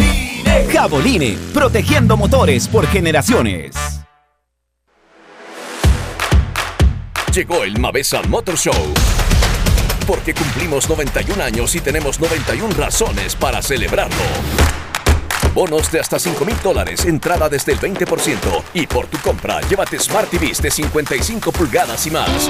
Caboline, protegiendo motores por generaciones. Llegó el Mavesa Motor Show. Porque cumplimos 91 años y tenemos 91 razones para celebrarlo. Bonos de hasta 5 mil dólares, entrada desde el 20%. Y por tu compra, llévate Smart TVs de 55 pulgadas y más.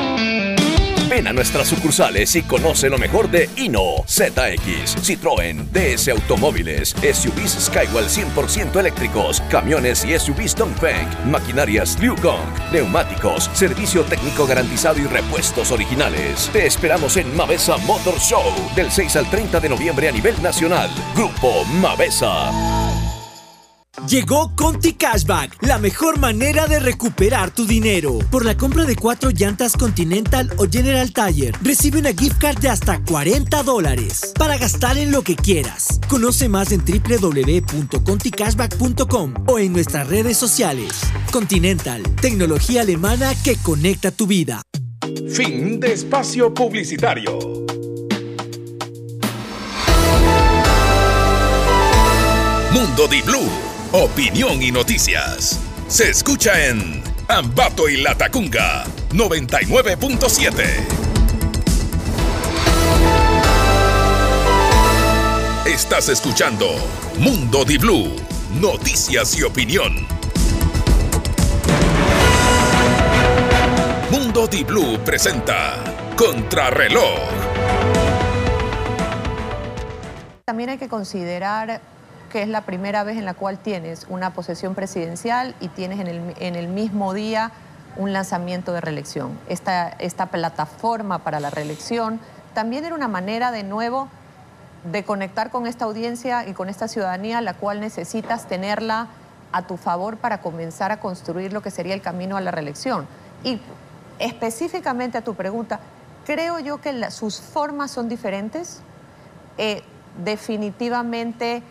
Ven a nuestras sucursales y conoce lo mejor de Hino, ZX, Citroën, DS Automóviles, SUVs Skywell 100% eléctricos, camiones y SUVs Dongfeng, maquinarias Liu Gong, neumáticos, servicio técnico garantizado y repuestos originales. Te esperamos en Mavesa Motor Show del 6 al 30 de noviembre a nivel nacional. Grupo Mavesa. Llegó Conti Cashback, la mejor manera de recuperar tu dinero. Por la compra de cuatro llantas Continental o General Tire, recibe una gift card de hasta 40 dólares para gastar en lo que quieras. Conoce más en www.conticashback.com o en nuestras redes sociales. Continental, tecnología alemana que conecta tu vida. Fin de espacio publicitario. Mundo Di Blue, opinión y noticias. Se escucha en Ambato y Latacunga 99.7. Estás escuchando Mundo Di Blue, noticias y opinión. Mundo Di Blue presenta Contrarreloj. También hay que considerar que es la primera vez en la cual tienes una posesión presidencial y tienes en el, en el mismo día un lanzamiento de reelección. Esta, esta plataforma para la reelección también era una manera de nuevo de conectar con esta audiencia y con esta ciudadanía, la cual necesitas tenerla a tu favor para comenzar a construir lo que sería el camino a la reelección. Y específicamente a tu pregunta, creo yo que sus formas son diferentes. Eh, definitivamente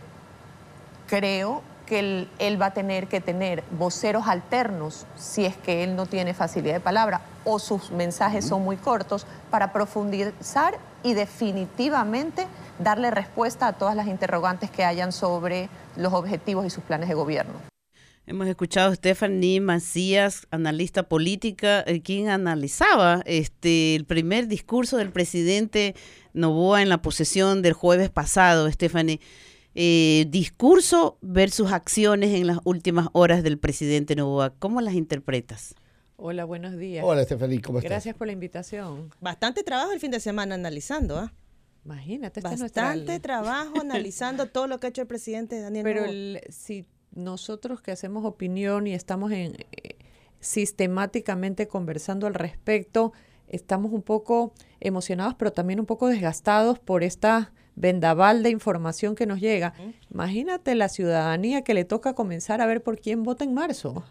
creo que él, él va a tener que tener voceros alternos si es que él no tiene facilidad de palabra o sus mensajes son muy cortos para profundizar y definitivamente darle respuesta a todas las interrogantes que hayan sobre los objetivos y sus planes de gobierno. Hemos escuchado a Stephanie Macías, analista política, eh, quien analizaba este el primer discurso del presidente Novoa en la posesión del jueves pasado, Stephanie. Eh, discurso versus acciones en las últimas horas del presidente Novoa. ¿Cómo las interpretas? Hola, buenos días. Hola, Estefany, ¿cómo estás? Gracias por la invitación. Bastante trabajo el fin de semana analizando, ¿ah? Imagínate, esta es nuestra- Bastante trabajo analizando todo lo que ha hecho el presidente Daniel Pero el- si nosotros que hacemos opinión y estamos en, eh, sistemáticamente conversando al respecto, estamos un poco emocionados, pero también un poco desgastados por esta vendaval de información que nos llega. Imagínate la ciudadanía que le toca comenzar a ver por quién vota en marzo.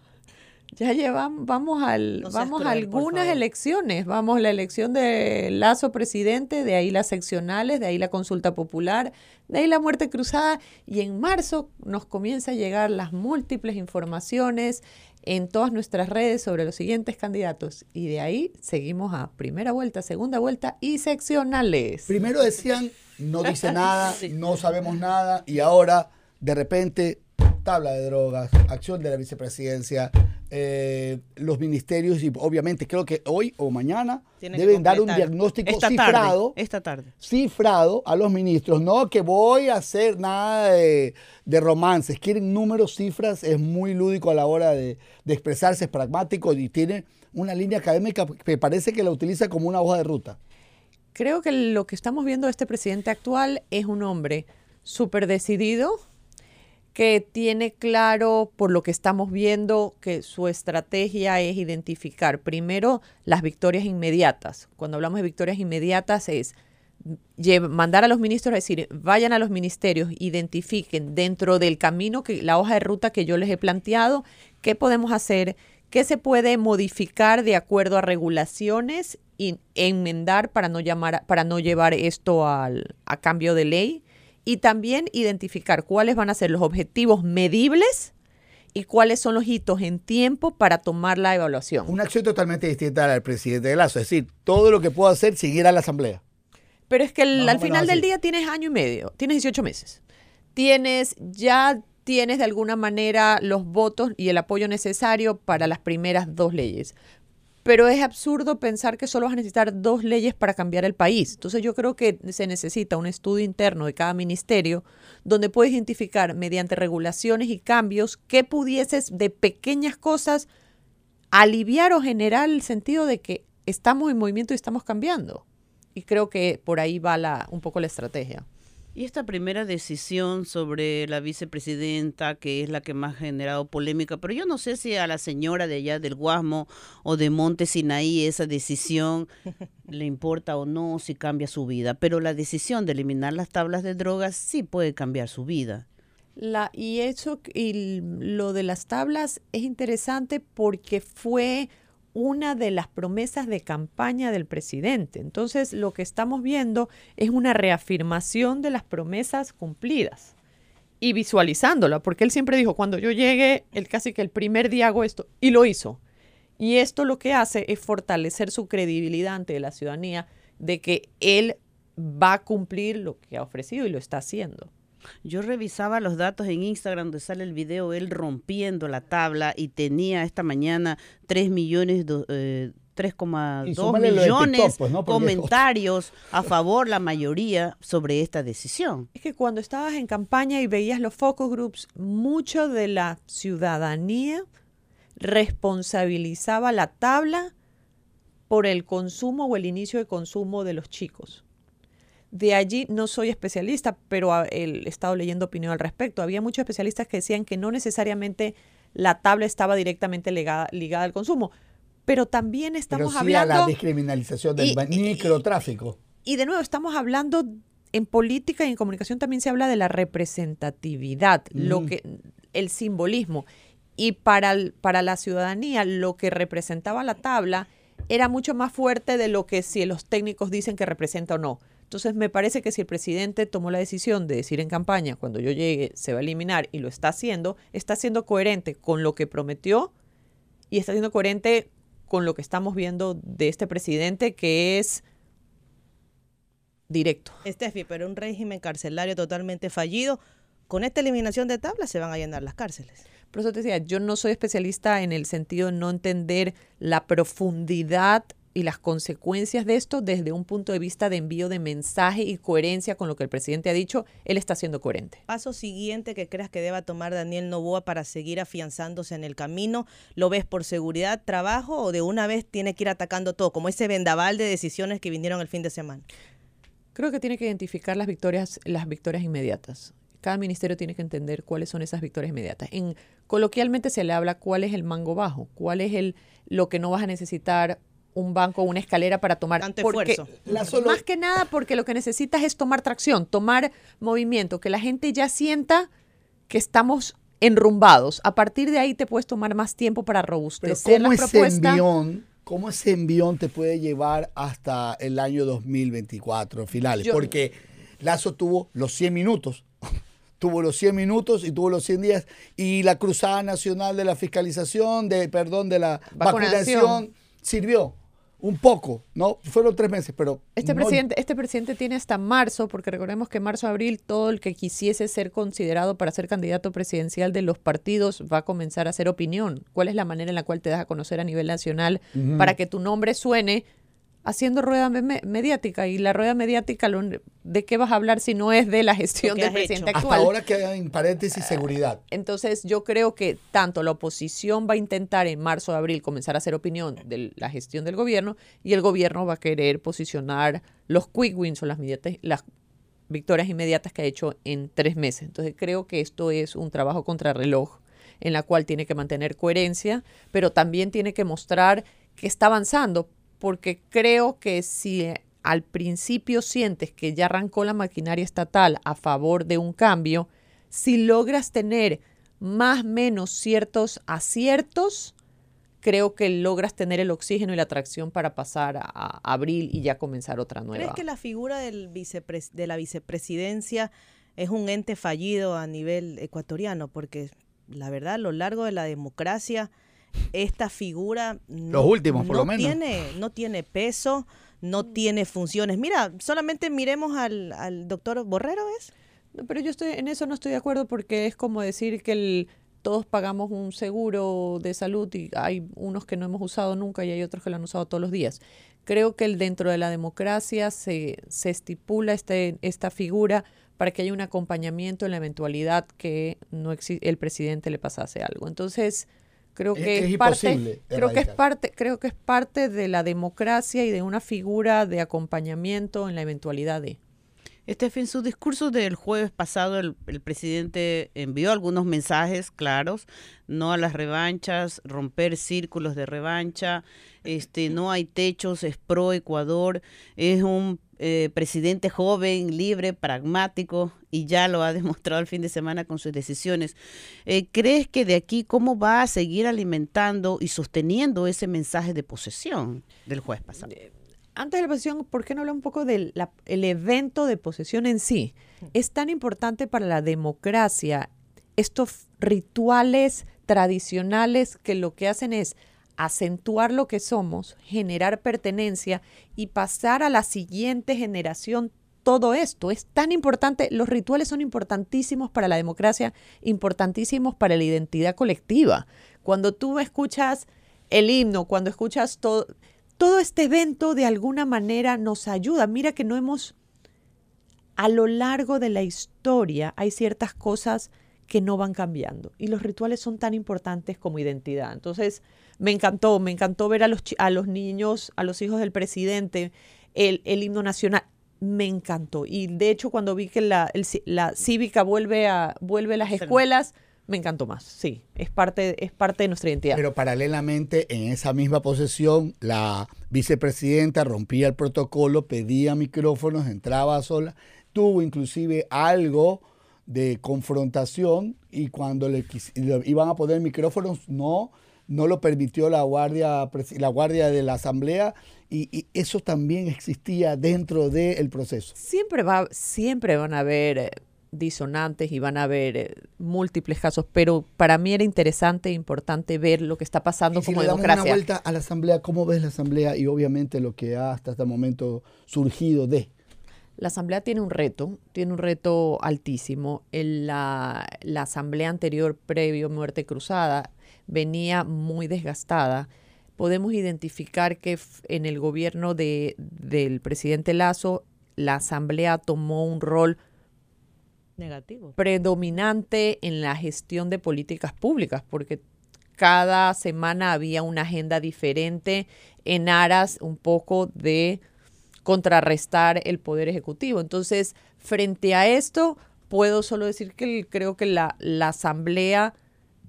Ya llevamos, vamos al, No vamos a cruel, algunas elecciones. Vamos la elección de Lazo presidente, de ahí las seccionales, de ahí la consulta popular, de ahí la muerte cruzada. Y en marzo nos comienza a llegar las múltiples informaciones en todas nuestras redes sobre los siguientes candidatos. Y de ahí seguimos a primera vuelta, segunda vuelta y seccionales. Primero decían no dice nada, no sabemos nada y ahora de repente tabla de drogas, acción de la vicepresidencia, eh, los ministerios y obviamente creo que hoy o mañana deben dar un diagnóstico Esta cifrado, tarde, esta tarde. cifrado a los ministros, no que voy a hacer nada de, de romances, quieren números, cifras, es muy lúdico a la hora de, de expresarse, es pragmático y tiene una línea académica que parece que la utiliza como una hoja de ruta. Creo que lo que estamos viendo de este presidente actual es un hombre súper decidido, que tiene claro, por lo que estamos viendo, que su estrategia es identificar primero las victorias inmediatas. Cuando hablamos de victorias inmediatas es mandar a los ministros a decir, vayan a los ministerios, identifiquen dentro del camino, que la hoja de ruta que yo les he planteado, qué podemos hacer, qué se puede modificar de acuerdo a regulaciones y enmendar para no, llamar, para no llevar esto al, a cambio de ley y también identificar cuáles van a ser los objetivos medibles y cuáles son los hitos en tiempo para tomar la evaluación. Una acción totalmente distinta a la del presidente de Lazo, es decir, todo lo que puedo hacer seguir a la asamblea. Pero es que el- al final del día tienes año y medio, tienes 18 meses. Tienes, ya tienes de alguna manera los votos y el apoyo necesario para las primeras dos leyes. Pero es absurdo pensar que solo vas a necesitar dos leyes para cambiar el país. Entonces yo creo que se necesita un estudio interno de cada ministerio donde puedes identificar mediante regulaciones y cambios que pudieses de pequeñas cosas aliviar o generar el sentido de que estamos en movimiento y estamos cambiando. Y creo que por ahí va la, un poco la estrategia. Y esta primera decisión sobre la vicepresidenta, que es la que más ha generado polémica, pero yo no sé si a la señora de allá del Guasmo o de Monte Sinaí esa decisión le importa o no, si cambia su vida, pero la decisión de eliminar las tablas de drogas sí puede cambiar su vida. La, y eso y lo de las tablas es interesante porque fue una de las promesas de campaña del presidente. Entonces, lo que estamos viendo es una reafirmación de las promesas cumplidas y visualizándola, porque él siempre dijo, cuando yo llegue, él casi que el primer día hago esto, y lo hizo. Y esto lo que hace es fortalecer su credibilidad ante la ciudadanía de que él va a cumplir lo que ha ofrecido y lo está haciendo. Yo revisaba los datos en Instagram donde sale el video él rompiendo la tabla y tenía esta mañana 3 millones, eh, 3,2 súmale lo de millones TikTok, pues, comentarios a favor, la mayoría, sobre esta decisión. Es que cuando estabas en campaña y veías los focus groups, mucho de la ciudadanía responsabilizaba la tabla por el consumo o el inicio de consumo de los chicos. De allí no soy especialista, pero ah, he estado leyendo opinión al respecto. Había muchos especialistas que decían que no necesariamente la tabla estaba directamente ligada, ligada al consumo, pero también estamos Pero sí a hablando la descriminalización del y- microtráfico. y de nuevo, estamos hablando en política y en comunicación también se habla de la representatividad, lo Mm. que el simbolismo. Y para, el- para la ciudadanía, lo que representaba la tabla era mucho más fuerte de lo que si los técnicos dicen que representa o no. Entonces, me parece que si el presidente tomó la decisión de decir en campaña, cuando yo llegue, se va a eliminar y lo está haciendo, está siendo coherente con lo que prometió y está siendo coherente con lo que estamos viendo de este presidente, que es directo. Steffi, pero un régimen carcelario totalmente fallido. Con esta eliminación de tablas se van a llenar las cárceles. Por eso te decía, yo no soy especialista en el sentido de no entender la profundidad y las consecuencias de esto desde un punto de vista de envío de mensaje y coherencia con lo que el presidente ha dicho. Él está siendo coherente. Paso siguiente que creas que deba tomar Daniel Novoa para seguir afianzándose en el camino, ¿lo ves por seguridad, trabajo o de una vez tiene que ir atacando todo, como ese vendaval de decisiones que vinieron el fin de semana? Creo que tiene que identificar las victorias, las victorias inmediatas. Cada ministerio tiene que entender cuáles son esas victorias inmediatas. En, coloquialmente se le habla cuál es el mango bajo, cuál es el lo que no vas a necesitar un banco o una escalera para tomar. Tanto Porque- esfuerzo. La solo- Más que nada porque lo que necesitas es tomar tracción, tomar movimiento, que la gente ya sienta que estamos enrumbados. A partir de ahí te puedes tomar más tiempo para Pero robustecer ¿cómo las ese propuestas. envión, cómo ese envión te puede llevar hasta el año 2024, finales? Yo- Porque Lazo tuvo los 100 minutos. tuvo los 100 minutos y tuvo los 100 días. Y la Cruzada Nacional de la Fiscalización, de, perdón, de la Vacunación. vacunación, sirvió. un poco, ¿no? Fueron tres meses, pero... Este, no- presidente, este presidente tiene hasta marzo, porque recordemos que marzo-abril todo el que quisiese ser considerado para ser candidato presidencial de los partidos va a comenzar a hacer opinión. ¿Cuál es la manera en la cual te das a conocer a nivel nacional para que tu nombre suene haciendo rueda me- me- mediática? Y la rueda mediática, lo- ¿de qué vas a hablar si no es de la gestión del presidente hecho. Hasta actual? ahora queda en paréntesis seguridad. Entonces yo creo que tanto la oposición va a intentar en marzo o abril comenzar a hacer opinión de la gestión del gobierno y el gobierno va a querer posicionar los quick wins o las, las victorias inmediatas que ha hecho en tres meses. Entonces creo que esto es un trabajo contrarreloj en la cual tiene que mantener coherencia, pero también tiene que mostrar que está avanzando, porque creo que si eh, al principio sientes que ya arrancó la maquinaria estatal a favor de un cambio, si logras tener más o menos ciertos aciertos, creo que logras tener el oxígeno y la atracción para pasar a, abril y ya comenzar otra nueva. ¿Crees que la figura de la vicepresidencia es un ente fallido a nivel ecuatoriano? Porque la verdad, a lo largo de la democracia, esta figura no, Los últimos, por no lo menos. Tiene, no tiene peso, no tiene funciones. Mira, solamente miremos al, al doctor Borrero, ¿es? No, pero yo estoy en eso no estoy de acuerdo porque es como decir que el- todos pagamos un seguro de salud y hay unos que no hemos usado nunca y hay otros que lo han usado todos los días. Creo que el, dentro de la democracia se, se estipula este, esta figura para que haya un acompañamiento en la eventualidad que no el presidente le pasase algo. Entonces, creo que es es, parte, creo que es parte, creo que es parte de la democracia y de una figura de acompañamiento en la eventualidad de. Este en su discurso del jueves pasado, el, presidente envió algunos mensajes claros, no a las revanchas, romper círculos de revancha, este, no hay techos, es pro Ecuador, es un eh, presidente joven, libre, pragmático y ya lo ha demostrado el fin de semana con sus decisiones. Eh, ¿Crees que de aquí cómo va a seguir alimentando y sosteniendo ese mensaje de posesión del jueves pasado? Antes de la posesión, ¿por qué no hablar un poco del la- el evento de posesión en sí? Es tan importante para la democracia estos rituales tradicionales que lo que hacen es acentuar lo que somos, generar pertenencia y pasar a la siguiente generación todo esto. Es tan importante, los rituales son importantísimos para la democracia, importantísimos para la identidad colectiva. Cuando tú escuchas el himno, cuando escuchas todo, todo este evento de alguna manera nos ayuda. Mira que no hemos, a lo largo de la historia, hay ciertas cosas que no van cambiando y los rituales son tan importantes como identidad. Entonces, me encantó, me encantó ver a los, a los niños, a los hijos del presidente, el, el himno nacional. Me encantó. Y de hecho, cuando vi que la, el la cívica vuelve a, vuelve a las escuelas, me encantó más. Sí, es parte, es parte de nuestra identidad. Pero paralelamente, en esa misma posesión, la vicepresidenta rompía el protocolo, pedía micrófonos, entraba sola, tuvo inclusive algo de confrontación y cuando le, quis- le iban a poner micrófonos, no, no lo permitió la guardia, la guardia de la asamblea y, y eso también existía dentro del proceso. Siempre, va, siempre van a haber eh, disonantes y van a haber eh, múltiples casos, pero para mí era interesante e importante ver lo que está pasando Y si como le damos democracia. una vuelta a la asamblea, ¿cómo ves la asamblea y obviamente lo que ha hasta este momento surgido de? La asamblea tiene un reto, tiene un reto altísimo. El- la, la asamblea anterior, previo Muerte Cruzada, venía muy desgastada. Podemos identificar que en el gobierno de, del presidente Lazo, la asamblea tomó un rol Predominante en la gestión de políticas públicas, porque cada semana había una agenda diferente en aras un poco de contrarrestar el poder ejecutivo. Entonces, frente a esto, puedo solo decir que creo que la asamblea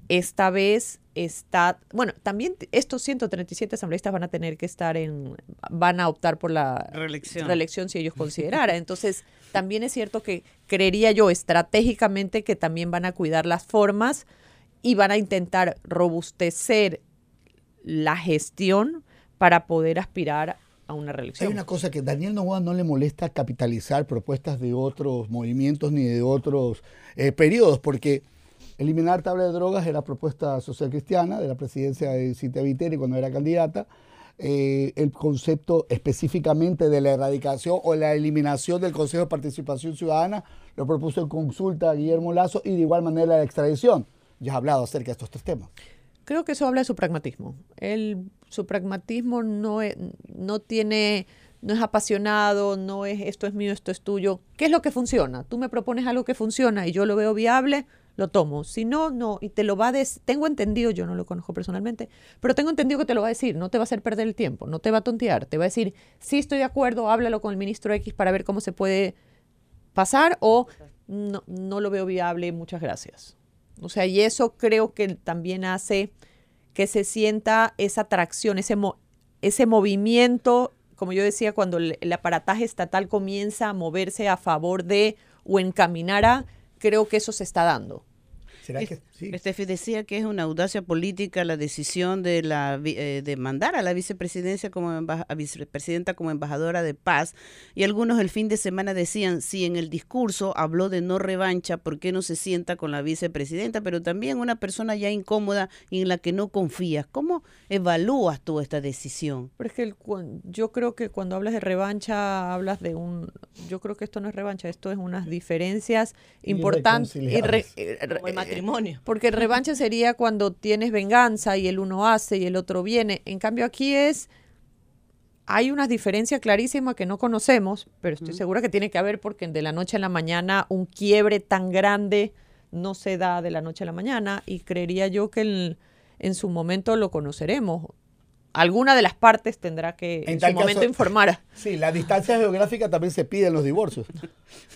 esta vez está, bueno, también estos 137 asambleístas van a tener que estar en, van a optar por la Reelección. reelección si ellos consideraran. Entonces, también es cierto que creería yo estratégicamente que también van a cuidar las formas y van a intentar robustecer la gestión para poder aspirar a una Hay reelección. una cosa que Daniel Novoa no le molesta capitalizar propuestas de otros movimientos ni de otros eh, periodos, porque eliminar tabla de drogas era propuesta social cristiana de la presidencia de Cintia Viteri cuando era candidata. eh, el concepto específicamente de la erradicación o la eliminación del Consejo de Participación Ciudadana, lo propuso en consulta Guillermo Lazo y de igual manera la extradición. Ya has hablado acerca de estos tres temas. Creo que eso habla de su pragmatismo. Él, su pragmatismo no, no tiene, no es apasionado, no es esto es mío, esto es tuyo. ¿Qué es lo que funciona? Tú me propones algo que funciona y yo lo veo viable, lo tomo. Si no, no. Y te lo va a decir. Tengo entendido, yo no lo conozco personalmente, pero tengo entendido que te lo va a decir. No te va a hacer perder el tiempo, no te va a tontear. Te va a decir, sí estoy de acuerdo, háblalo con el ministro X para ver cómo se puede pasar o no, no lo veo viable, muchas gracias. O sea, y eso creo que también hace que se sienta esa atracción, ese, mo- ese movimiento, como yo decía, cuando el, el aparataje estatal comienza a moverse a favor de o encaminar a, creo que eso se está dando. ¿Será que Estefi decía que es una audacia política la decisión de la eh, de mandar a la vicepresidencia como vicepresidenta como embajadora de paz y algunos el fin de semana decían si en el discurso habló de no revancha por qué no se sienta con la vicepresidenta pero también una persona ya incómoda y en la que no confías cómo evalúas tú esta decisión Pero es que el yo creo que cuando hablas de revancha, hablas de un... Yo creo que esto no es revancha, esto es unas diferencias importantes. Irreconciliables. Matrimonio. Porque revancha sería cuando tienes venganza y el uno hace y el otro viene. En cambio aquí es... Hay una diferencia clarísima que no conocemos, pero estoy segura que tiene que haber porque de la noche a la mañana un quiebre tan grande no se da de la noche a la mañana y creería yo que en, en su momento lo conoceremos. Alguna de las partes tendrá que en, su tal momento informar. Sí, la distancia geográfica también se pide en los divorcios.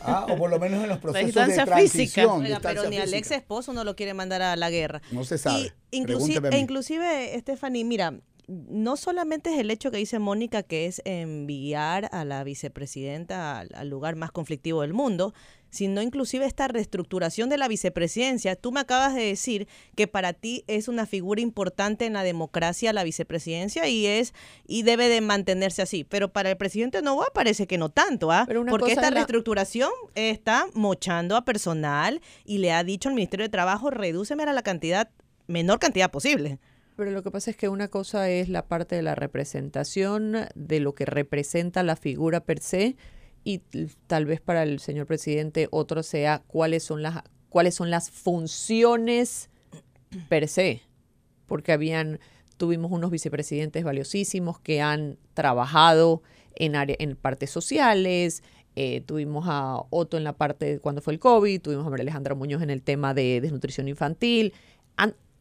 Ah, o por lo menos en los procesos de distancia transición. Oiga, pero ni al física. ex esposo no lo quiere mandar a la guerra. No se sabe. Inclusive, Stephanie, mira, no solamente es el hecho que dice Mónica, que es enviar a la vicepresidenta al, al lugar más conflictivo del mundo, sino inclusive esta reestructuración de la vicepresidencia. Tú me acabas de decir que para ti es una figura importante en la democracia la vicepresidencia y es y debe de mantenerse así. Pero para el presidente Novoa parece que no tanto, ¿ah? Porque esta la- reestructuración está mochando a personal y le ha dicho al Ministerio de Trabajo, redúceme a la cantidad, menor cantidad posible. Pero lo que pasa es que una cosa es la parte de la representación, de lo que representa la figura per se, y tal vez para el señor presidente otro sea cuáles son las, cuáles son las funciones per se. Porque habían, tuvimos unos vicepresidentes valiosísimos que han trabajado en, área, en partes sociales, eh, tuvimos a Otto en la parte de cuando fue el COVID, tuvimos a María Alejandra Muñoz en el tema de desnutrición infantil.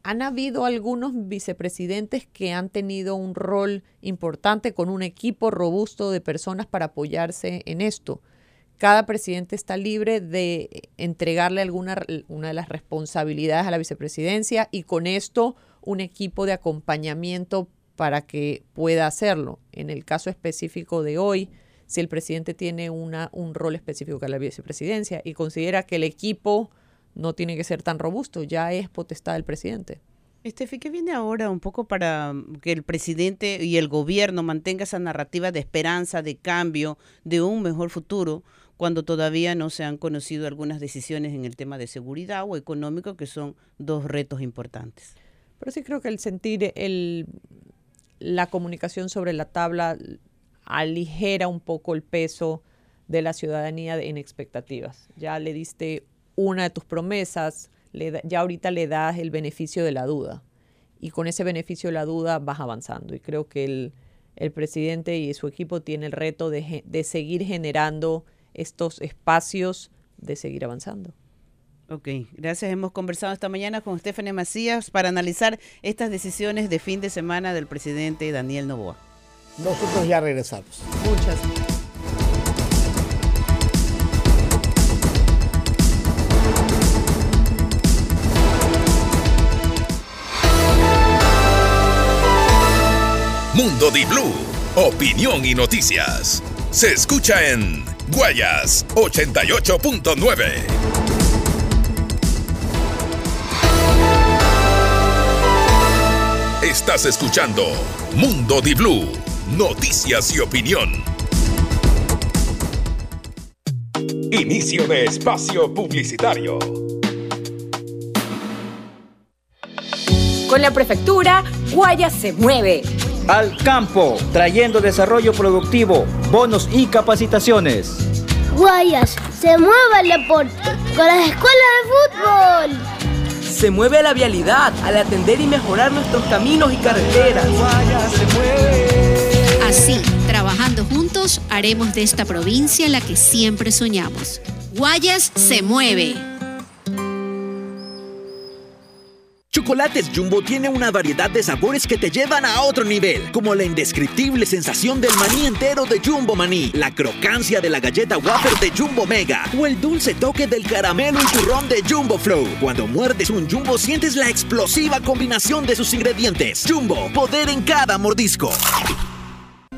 Han habido algunos vicepresidentes que han tenido un rol importante con un equipo robusto de personas para apoyarse en esto. Cada presidente está libre de entregarle alguna una de las responsabilidades a la vicepresidencia y con esto un equipo de acompañamiento para que pueda hacerlo. En el caso específico de hoy, si el presidente tiene una, un rol específico con la vicepresidencia y considera que el equipo no tiene que ser tan robusto, ya es potestad del presidente. Estefi, ¿qué viene ahora un poco para mm, que el presidente y el gobierno mantenga esa narrativa de esperanza, de cambio, de un mejor futuro, cuando todavía no se han conocido algunas decisiones en el tema de seguridad o económico, que son dos retos importantes? Pero sí creo que el sentir el, la comunicación sobre la tabla aligera un poco el peso de la ciudadanía en expectativas. Ya le diste una de tus promesas, le da- ya ahorita le das el beneficio de la duda. Y con ese beneficio de la duda vas avanzando. Y creo que el, el presidente y su equipo tienen el reto de, de seguir generando estos espacios de seguir avanzando. Ok, gracias. Hemos conversado esta mañana con Stephanie Macías para analizar estas decisiones de fin de semana del presidente Daniel Novoa. Nosotros ya regresamos. Muchas. Mundo Di Blue, opinión y noticias. Se escucha en Guayas 88.9. Estás escuchando Mundo Di Blue, noticias y opinión. Inicio de espacio publicitario. Con la prefectura, Guayas se mueve. Al campo, trayendo desarrollo productivo, bonos y capacitaciones. Guayas, se mueve el deporte con las escuelas de fútbol. Se mueve la vialidad al atender y mejorar nuestros caminos y carreteras. Así, trabajando juntos, haremos de esta provincia la que siempre soñamos. Guayas se mueve. Chocolates Jumbo tiene una variedad de sabores que te llevan a otro nivel, como la indescriptible sensación del maní entero de Jumbo Maní, la crocancia de la galleta wafer de Jumbo Mega o el dulce toque del caramelo y turrón de Jumbo Flow. Cuando muerdes un Jumbo sientes la explosiva combinación de sus ingredientes. Jumbo, poder en cada mordisco.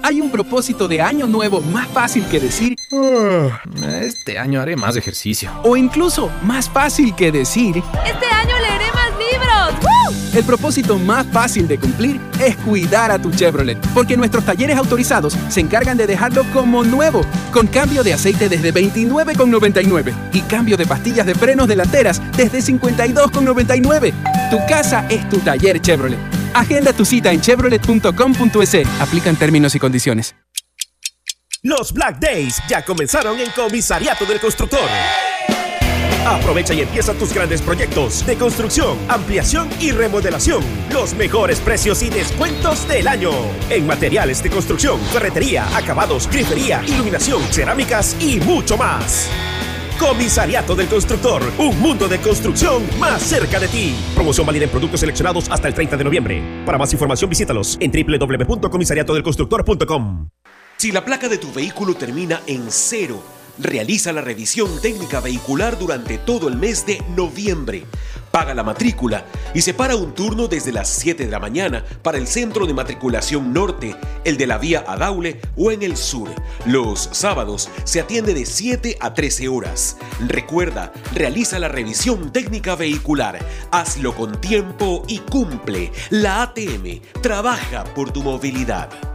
Hay un propósito de año nuevo más fácil que decir, "Ah, este año haré más ejercicio. O incluso más fácil que decir, Este año. El propósito más fácil de cumplir es cuidar a tu Chevrolet, porque nuestros talleres autorizados se encargan de dejarlo como nuevo, con cambio de aceite desde 29,99 y cambio de pastillas de frenos delanteras desde 52,99. Tu casa es tu taller Chevrolet. Agenda tu cita en chevrolet.com.es. Aplican términos y condiciones. Los Black Days ya comenzaron en Comisariato del Constructor. Aprovecha y empieza tus grandes proyectos de construcción, ampliación y remodelación. Los mejores precios y descuentos del año. En materiales de construcción, ferretería, acabados, grifería, iluminación, cerámicas y mucho más. Comisariato del Constructor, un mundo de construcción más cerca de ti. Promoción válida en productos seleccionados hasta el 30 de noviembre. Para más información visítalos en www.comisariatodelconstructor.com. Si la placa de tu vehículo termina en cero, realiza la revisión técnica vehicular durante todo el mes de noviembre. Paga la matrícula y separa un turno desde las 7 de la mañana para el centro de matriculación norte, el de la vía Adaule o en el sur. Los sábados se atiende de 7 a 13 horas. Recuerda, realiza la revisión técnica vehicular. Hazlo con tiempo y cumple. La ATM trabaja por tu movilidad.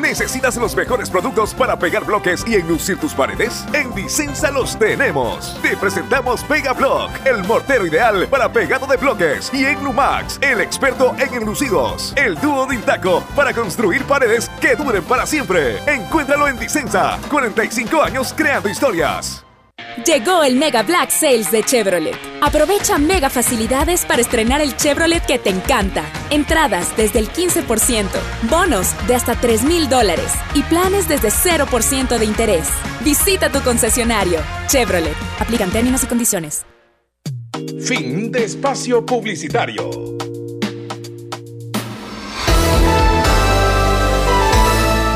¿Necesitas los mejores productos para pegar bloques y enlucir tus paredes? En Dicenza los tenemos. Te presentamos Pega Block, el mortero ideal para pegado de bloques. Y Enlumax, el experto en enlucidos. El dúo de Intaco para construir paredes que duren para siempre. Encuéntralo en Dicenza. 45 años creando historias. Llegó el Mega Black Sales de Chevrolet. Aprovecha mega facilidades para estrenar el Chevrolet que te encanta. Entradas desde el 15%, bonos de hasta 3 mil dólares y planes desde 0% de interés. Visita tu concesionario. Chevrolet. Aplican términos y condiciones. Fin de espacio publicitario.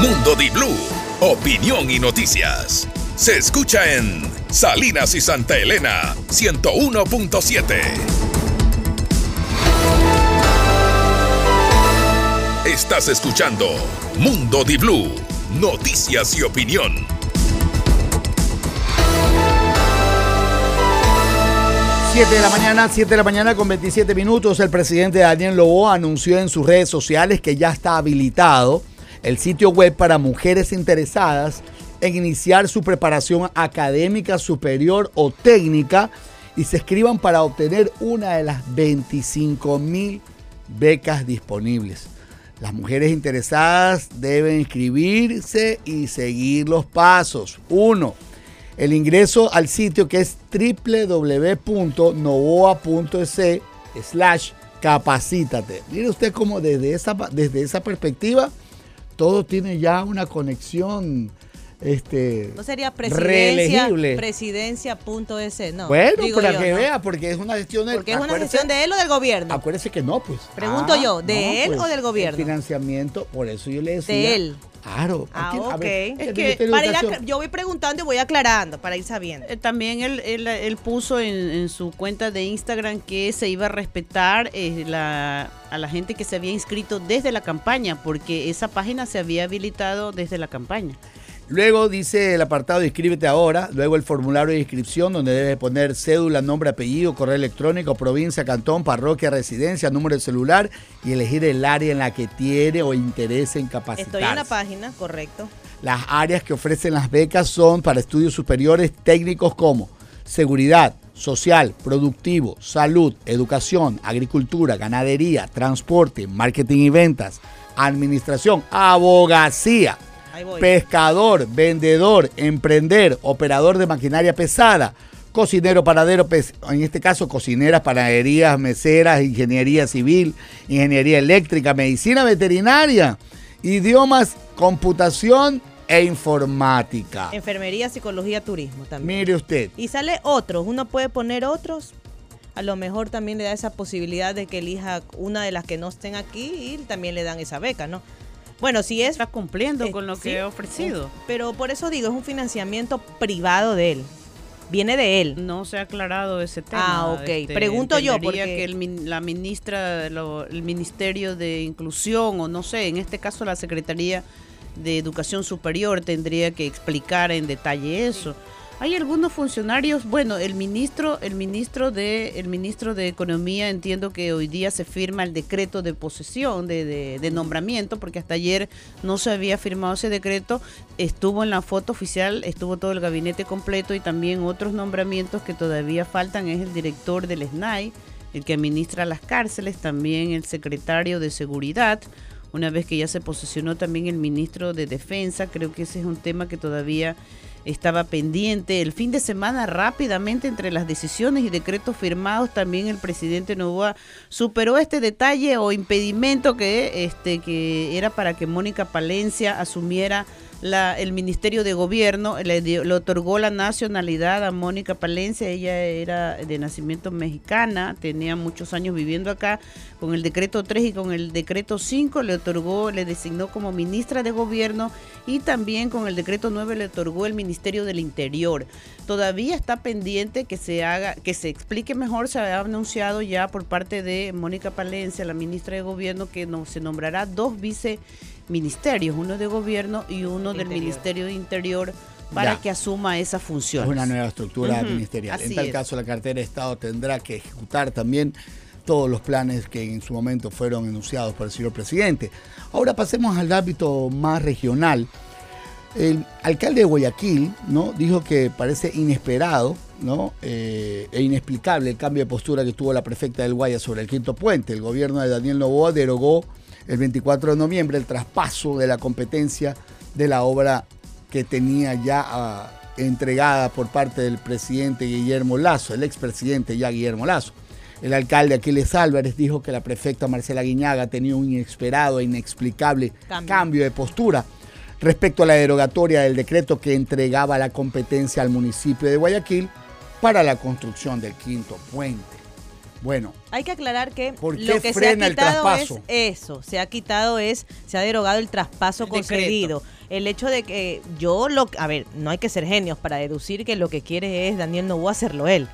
Mundo Di Blue, opinión y noticias. Se escucha en Salinas y Santa Elena 101.7. Estás escuchando Mundo Di Blue, noticias y opinión. Siete de la mañana, 7 de la mañana con 27 minutos. El presidente Daniel Lobo anunció en sus redes sociales que ya está habilitado el sitio web para mujeres interesadas en iniciar su preparación académica superior o técnica y se escriban para obtener una de las 25 mil becas disponibles. Las mujeres interesadas deben inscribirse y seguir los pasos. Uno, el ingreso al sitio que es www.novoa.es slash capacítate. Mire usted cómo desde esa, desde esa perspectiva todo tiene ya una conexión este, No sería presidencia, presidencia.es, no. bueno, digo para yo, que ¿no? vea, porque es una gestión de Porque es una gestión de él o del gobierno. Acuérdese que no, pues. Pregunto yo, ¿de él o del el gobierno? financiamiento, por eso yo le decía. De él. Claro. Ah, ok. ver, Es el que para ir yo voy preguntando y voy aclarando para ir sabiendo. Eh, También él, él, él puso en, en su cuenta de Instagram que se iba a respetar eh, la, a la gente que se había inscrito desde la campaña, porque esa página se había habilitado desde la campaña. Luego dice el apartado de inscríbete ahora, luego el formulario de inscripción donde debes poner cédula, nombre, apellido, correo electrónico, provincia, cantón, parroquia, residencia, número de celular y elegir el área en la que tiene o interese en capacitarse. Estoy en la página, correcto. Las áreas que ofrecen las becas son para estudios superiores técnicos como seguridad, social, productivo, salud, educación, agricultura, ganadería, transporte, marketing y ventas, administración, abogacía. Pescador, vendedor, emprender, operador de maquinaria pesada, cocinero, paradero, en este caso cocineras, panaderías, meseras, ingeniería civil, ingeniería eléctrica, medicina veterinaria, idiomas, computación e informática. Enfermería, psicología, turismo también. Mire usted. Y sale otros, uno puede poner otros. A lo mejor también le da esa posibilidad de que elija una de las que no estén aquí y también le dan esa beca, ¿no? Bueno, si es... Está cumpliendo con lo que ha ofrecido. Pero por eso digo, es un financiamiento privado de él. Viene de él. No se ha aclarado ese tema. Ah, ok. Pregunto yo, porque- que el la ministra, lo- el Ministerio de Inclusión, o no sé, en este caso la Secretaría de Educación Superior tendría que explicar en detalle eso. Hay algunos funcionarios, bueno, el ministro, el ministro de, el ministro de Economía entiendo que hoy día se firma el decreto de posesión, de, nombramiento, porque hasta ayer no se había firmado ese decreto, estuvo en la foto oficial, estuvo todo el gabinete completo y también otros nombramientos que todavía faltan, es el director del SNAI, el que administra las cárceles, también el secretario de Seguridad, una vez que ya se posesionó también el ministro de Defensa, creo que ese es un tema que todavía estaba pendiente. El fin de semana rápidamente entre las decisiones y decretos firmados, también el presidente Novoa superó este detalle o impedimento que, este, que era para que Mónica Palencia asumiera la, el Ministerio de Gobierno, le, dio- le otorgó la nacionalidad a Mónica Palencia, ella era de nacimiento mexicana, tenía muchos años viviendo acá, con el decreto 3 y con el decreto 5 le otorgó, le designó como ministra de Gobierno y también con el decreto 9 le otorgó el Ministerio del Interior. Todavía está pendiente que se haga, que se explique mejor, se ha anunciado ya por parte de Mónica Palencia, la ministra de Gobierno, que no, se nombrará dos viceministerios, uno de Gobierno y uno del. Ministerio de Interior para Ya. que asuma esa función. Es una nueva estructura ministerial. En tal es. caso, la cartera de Estado tendrá que ejecutar también todos los planes que en su momento fueron enunciados por el señor presidente. Ahora pasemos al ámbito más regional. El alcalde de Guayaquil ¿no? dijo que parece inesperado ¿no? Eh, e inexplicable el cambio de postura que tuvo la prefecta del Guaya sobre el quinto puente. El gobierno de Daniel Novoa derogó el 24 de noviembre el traspaso de la competencia de la obra que tenía ya ah, entregada por parte del presidente Guillermo Lazo, el expresidente ya Guillermo Lazo. El alcalde Aquiles Álvarez dijo que la prefecta Marcela Guiñaga tenía un inesperado e inexplicable Cambio. cambio de postura respecto a la derogatoria del decreto que entregaba la competencia al municipio de Guayaquil para la construcción del quinto puente. Bueno, Hay que aclarar que ¿Por qué lo que se ha frena el quitado es traspaso? eso, se ha quitado es, se ha derogado el traspaso El concedido. El hecho de que yo lo, a ver, no hay que ser genios para deducir que lo que quiere es Daniel Novoa hacerlo él,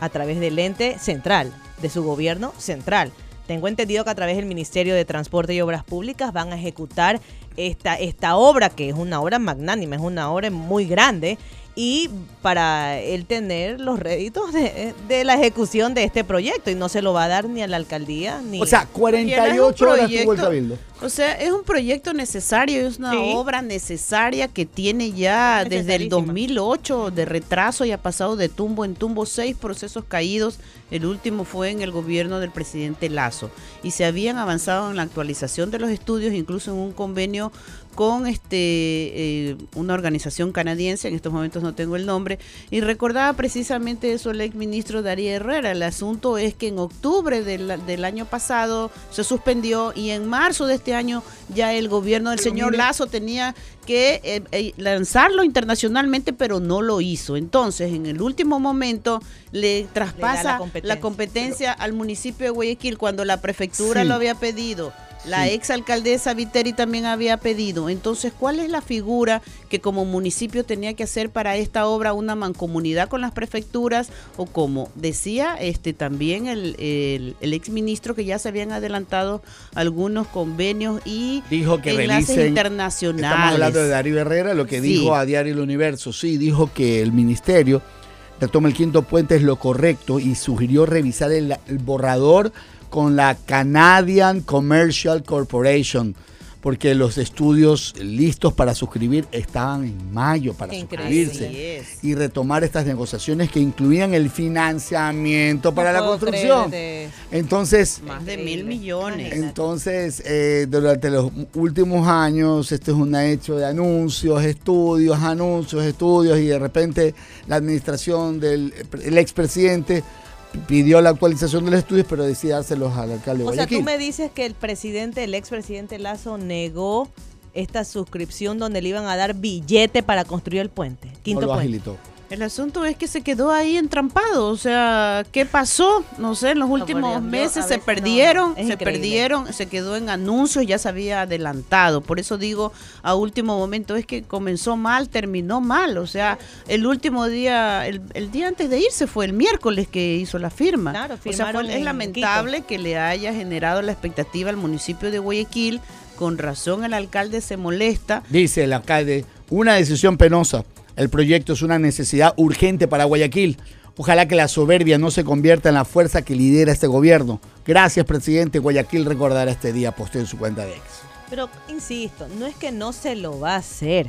a través del ente central, de su gobierno central. Tengo entendido que a través del Ministerio de Transporte y Obras Públicas van a ejecutar esta, esta obra, que es una obra magnánima, es una obra muy grande, y para él tener los réditos de, de la ejecución de este proyecto, y no se lo va a dar ni a la alcaldía ni... o sea, 48 horas tuvo el cabildo. O sea, es un proyecto necesario, es una Sí. obra necesaria que tiene ya desde el Necesarísima. 2008 de retraso y ha pasado de tumbo en tumbo seis procesos caídos. El último fue en el gobierno del presidente Lazo y se habían avanzado en la actualización de los estudios, incluso en un convenio con este eh, una organización canadiense, en estos momentos no tengo el nombre, y recordaba precisamente eso el ex ministro Darío Herrera. El asunto es que en octubre del, del año pasado se suspendió y en marzo de este año ya el gobierno del Pero señor mire- Lazo tenía que eh, eh, lanzarlo internacionalmente, pero no lo hizo. Entonces, en el último momento le traspasa la la competencia. al municipio de Guayaquil cuando la prefectura Sí. lo había pedido. La ex alcaldesa Viteri también había pedido. Entonces, ¿cuál es la figura que como municipio tenía que hacer para esta obra una mancomunidad con las prefecturas? O como decía este también el, el, el ex ministro que ya se habían adelantado algunos convenios y Dijo que enlaces internacionales. Estamos hablando de Darío Herrera, lo que Sí. dijo a Diario El Universo. Sí, dijo que el ministerio retoma el quinto puente es lo correcto y sugirió revisar el, el borrador con la Canadian Commercial Corporation, porque los estudios listos para suscribir estaban en mayo para Increíble. suscribirse y retomar estas negociaciones que incluían el financiamiento para No la construcción. creerte. Entonces, Más de mil millones. entonces, eh, durante los últimos años, este es un hecho de anuncios, estudios, anuncios, estudios, y de repente la administración del el expresidente pidió la actualización de los estudios, pero decide dárselos al alcalde de O sea, tú me dices que el presidente, el expresidente Lazo negó esta suscripción donde le iban a dar billete para construir el puente. No Quinto lo puente. agilitó. El asunto es que se quedó ahí entrampado, o sea, ¿qué pasó? No sé, en los últimos meses se no, perdieron, se increíble. perdieron, se quedó en anuncios, ya se había adelantado. Por eso digo, a último momento es que comenzó mal, terminó mal, o sea, el último día, el, el día antes de irse fue el miércoles que hizo la firma. Claro, o sea, firmaron fue- es en lamentable que le haya generado la expectativa al municipio de Guayaquil. Con razón el alcalde se molesta. Dice el alcalde, una decisión penosa. El proyecto es una necesidad urgente para Guayaquil. Ojalá que la soberbia no se convierta en la fuerza que lidera este gobierno. Gracias, presidente. Guayaquil recordará este día, posteó en su cuenta de ex. Pero, insisto, no es que no se lo va a hacer.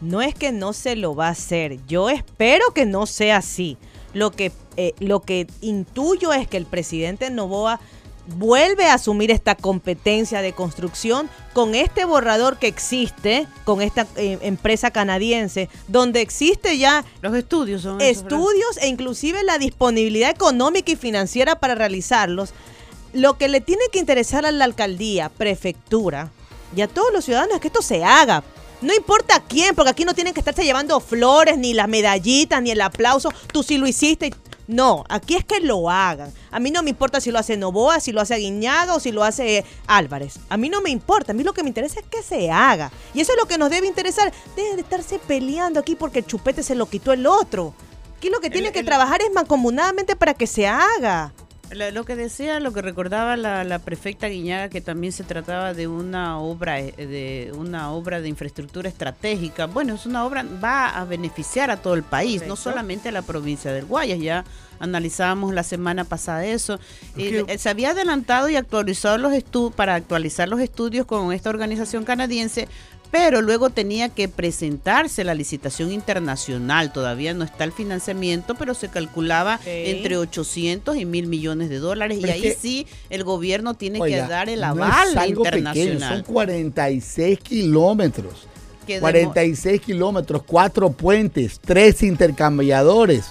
No es que no se lo va a hacer. Yo espero que no sea así. Lo que, eh, lo que intuyo es que el presidente Novoa vuelve a asumir esta competencia de construcción con este borrador que existe, con esta eh, empresa canadiense, donde existe ya Los estudios son estudios e inclusive la disponibilidad económica y financiera para realizarlos. Lo que le tiene que interesar a la alcaldía, prefectura y a todos los ciudadanos es que esto se haga. No importa quién, porque aquí no tienen que estarse llevando flores, ni las medallitas, ni el aplauso. Tú sí lo hiciste. y- No, aquí es que lo hagan. A mí no me importa si lo hace Novoa, si lo hace Aguiñaga o si lo hace Álvarez. A mí no me importa. A mí lo que me interesa es que se haga. Y eso es lo que nos debe interesar. Dejen de estarse peleando aquí porque el chupete se lo quitó el otro. Aquí lo que tiene que trabajar es mancomunadamente para que se haga. Lo, lo que decía, lo que recordaba la, la prefecta Guiñaga, que también se trataba de una obra eh, de una obra de infraestructura estratégica. Bueno, es una obra va a beneficiar a todo el país, no solamente a la provincia del Guayas. Ya analizábamos la semana pasada eso. Eh, eh, se había adelantado y actualizado los estudios para actualizar los estudios con esta organización canadiense. Pero luego tenía que presentarse la licitación internacional. Todavía no está el financiamiento, pero se calculaba entre 800 y 1000 millones de dólares. Pero y ahí que- sí el gobierno tiene Oiga, que dar el no aval es algo pequeño, internacional. son 46 kilómetros. Que demo- 46 kilómetros, cuatro puentes, tres intercambiadores.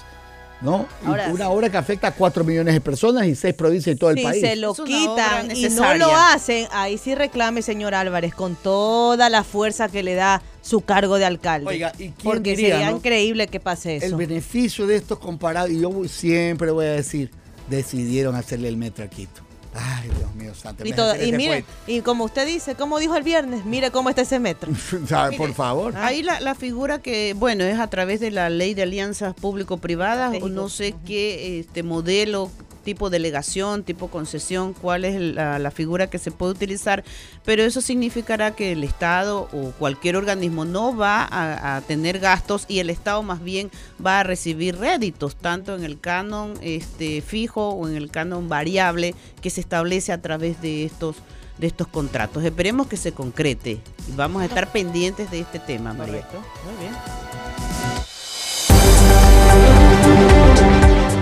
¿No? Ahora una obra que afecta a 4 millones de personas y 6 provincias y todo el si país. se lo quitan y no lo hacen, ahí sí reclame, señor Álvarez, con toda la fuerza que le da su cargo de alcalde. Oiga, ¿y quién Porque diría, sería no? increíble que pase eso. El beneficio de estos comparados, y yo siempre voy a decir, decidieron hacerle el metro a Quito. Ay, Dios mío, santo. Y, todo- y mire, y como usted dice, como dijo el viernes, mire cómo está ese metro. por favor. Ahí la, la figura que, bueno, es a través de la ley de alianzas público-privadas, o no sé qué este modelo, tipo delegación, tipo concesión, cuál es la, la figura que se puede utilizar, pero eso significará que el Estado o cualquier organismo no va a, a tener gastos y el Estado más bien va a recibir réditos, tanto en el canon este, fijo o en el canon variable que se establece a través de estos de estos contratos. Esperemos que se concrete y vamos a estar pendientes de este tema, María. Muy bien.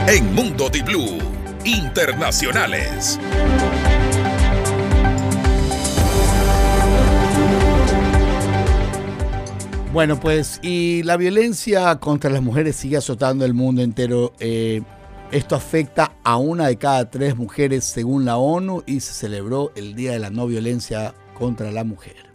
En Mundo Di Blue, internacionales. Bueno, pues, y la violencia contra las mujeres sigue azotando el mundo entero. Eh, esto afecta a una de cada tres mujeres según la ONU y se celebró el Día de la No Violencia contra la mujer.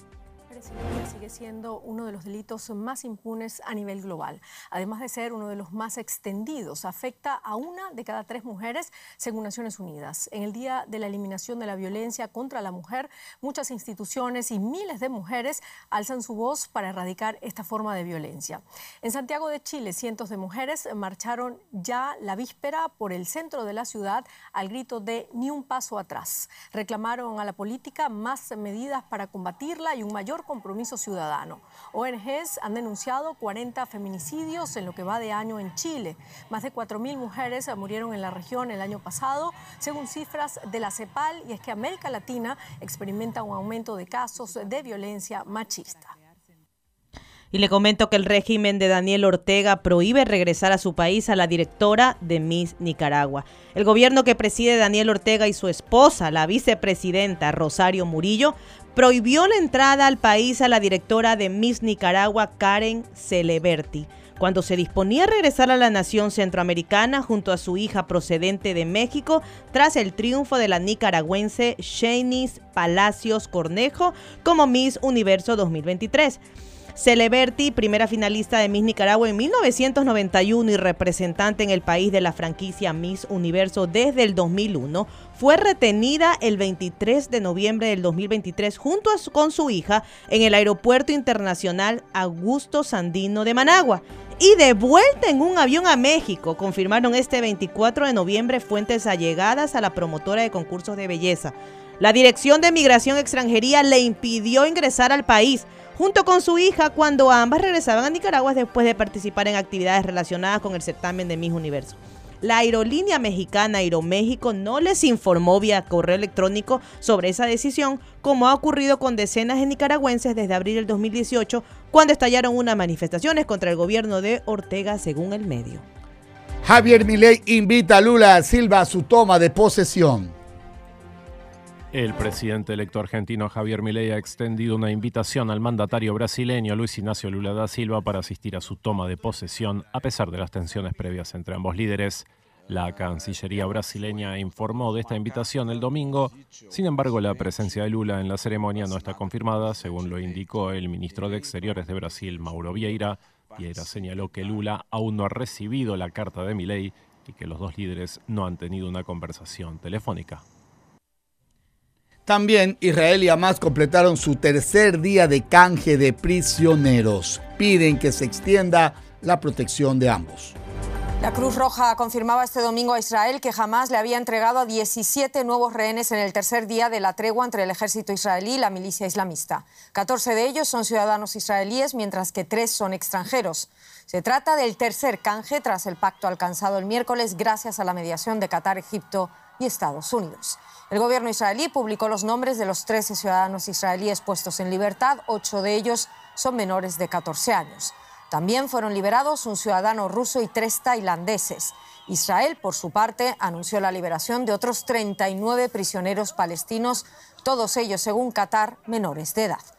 Siendo uno de los delitos más impunes a nivel global. Además de ser uno de los más extendidos, afecta a una de cada tres mujeres, según Naciones Unidas. En el Día de la Eliminación de la Violencia contra la Mujer, muchas instituciones y miles de mujeres alzan su voz para erradicar esta forma de violencia. En Santiago de Chile, cientos de mujeres marcharon ya la víspera por el centro de la ciudad al grito de ni un paso atrás. Reclamaron a la política más medidas para combatirla y un mayor compromiso ciudadano. ONGs han denunciado 40 feminicidios en lo que va de año en Chile. Más de 4.000 mujeres murieron en la región el año pasado, según cifras de la CEPAL, y es que América Latina experimenta un aumento de casos de violencia machista. Y le comento que el régimen de Daniel Ortega prohíbe regresar a su país a la directora de Miss Nicaragua. El gobierno que preside Daniel Ortega y su esposa, la vicepresidenta Rosario Murillo, prohibió la entrada al país a la directora de Miss Nicaragua, Karen Celeberti, cuando se disponía a regresar a la nación centroamericana junto a su hija procedente de México tras el triunfo de la nicaragüense Shanice Palacios Cornejo como Miss Universo 2023. Celeberti, primera finalista de Miss Nicaragua en 1991 y representante en el país de la franquicia Miss Universo desde el 2001, fue retenida el 23 de noviembre del 2023 junto a su- con su hija en el Aeropuerto Internacional Augusto Sandino de Managua y de vuelta en un avión a México, confirmaron este 24 de noviembre fuentes allegadas a la promotora de concursos de belleza. La Dirección de Migración Extranjería le impidió ingresar al país junto con su hija cuando ambas regresaban a Nicaragua después de participar en actividades relacionadas con el certamen de Miss Universo. La aerolínea mexicana Aeroméxico no les informó vía correo electrónico sobre esa decisión, como ha ocurrido con decenas de nicaragüenses desde abril del 2018, cuando estallaron unas manifestaciones contra el gobierno de Ortega, según el medio. Javier Milei invita a Lula Silva a su toma de posesión. El presidente electo argentino Javier Milei ha extendido una invitación al mandatario brasileño Luis Ignacio Lula da Silva para asistir a su toma de posesión a pesar de las tensiones previas entre ambos líderes. La Cancillería brasileña informó de esta invitación el domingo, sin embargo la presencia de Lula en la ceremonia no está confirmada, según lo indicó el ministro de Exteriores de Brasil, Mauro Vieira. Vieira señaló que Lula aún no ha recibido la carta de Milei y que los dos líderes no han tenido una conversación telefónica. También Israel y Hamas completaron su tercer día de canje de prisioneros. Piden que se extienda la protección de ambos. La Cruz Roja confirmaba este domingo a Israel que jamás le había entregado a 17 nuevos rehenes en el tercer día de la tregua entre el ejército israelí y la milicia islamista. 14 de ellos son ciudadanos israelíes, mientras que tres son extranjeros. Se trata del tercer canje tras el pacto alcanzado el miércoles gracias a la mediación de Qatar, Egipto y Estados Unidos. El gobierno israelí publicó los nombres de los 13 ciudadanos israelíes puestos en libertad, ocho de ellos son menores de 14 años. También fueron liberados un ciudadano ruso y tres tailandeses. Israel, por su parte, anunció la liberación de otros 39 prisioneros palestinos, todos ellos, según Qatar, menores de edad.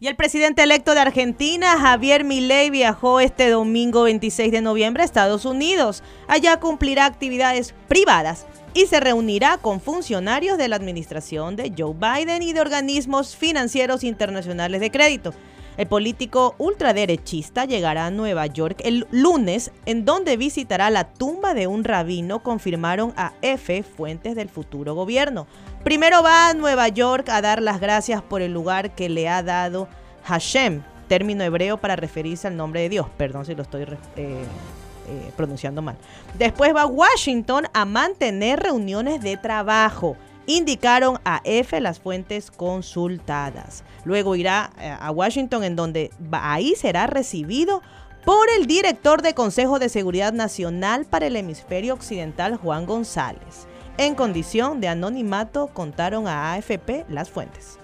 Y el presidente electo de Argentina, Javier Milei, viajó este domingo 26 de noviembre a Estados Unidos. Allá cumplirá actividades privadas y se reunirá con funcionarios de la administración de Joe Biden y de organismos financieros internacionales de crédito. El político ultraderechista llegará a Nueva York el lunes, en donde visitará la tumba de un rabino, confirmaron a F fuentes del futuro gobierno. Primero va a Nueva York a dar las gracias por el lugar que le ha dado Hashem, término hebreo para referirse al nombre de Dios. Perdón si lo estoy eh, eh, pronunciando mal. Después va a Washington a mantener reuniones de trabajo. Indicaron a F las fuentes consultadas. Luego irá eh, a Washington en donde ahí será recibido por el director de Consejo de Seguridad Nacional para el Hemisferio Occidental, Juan González. En condición de anonimato contaron a AFP las fuentes.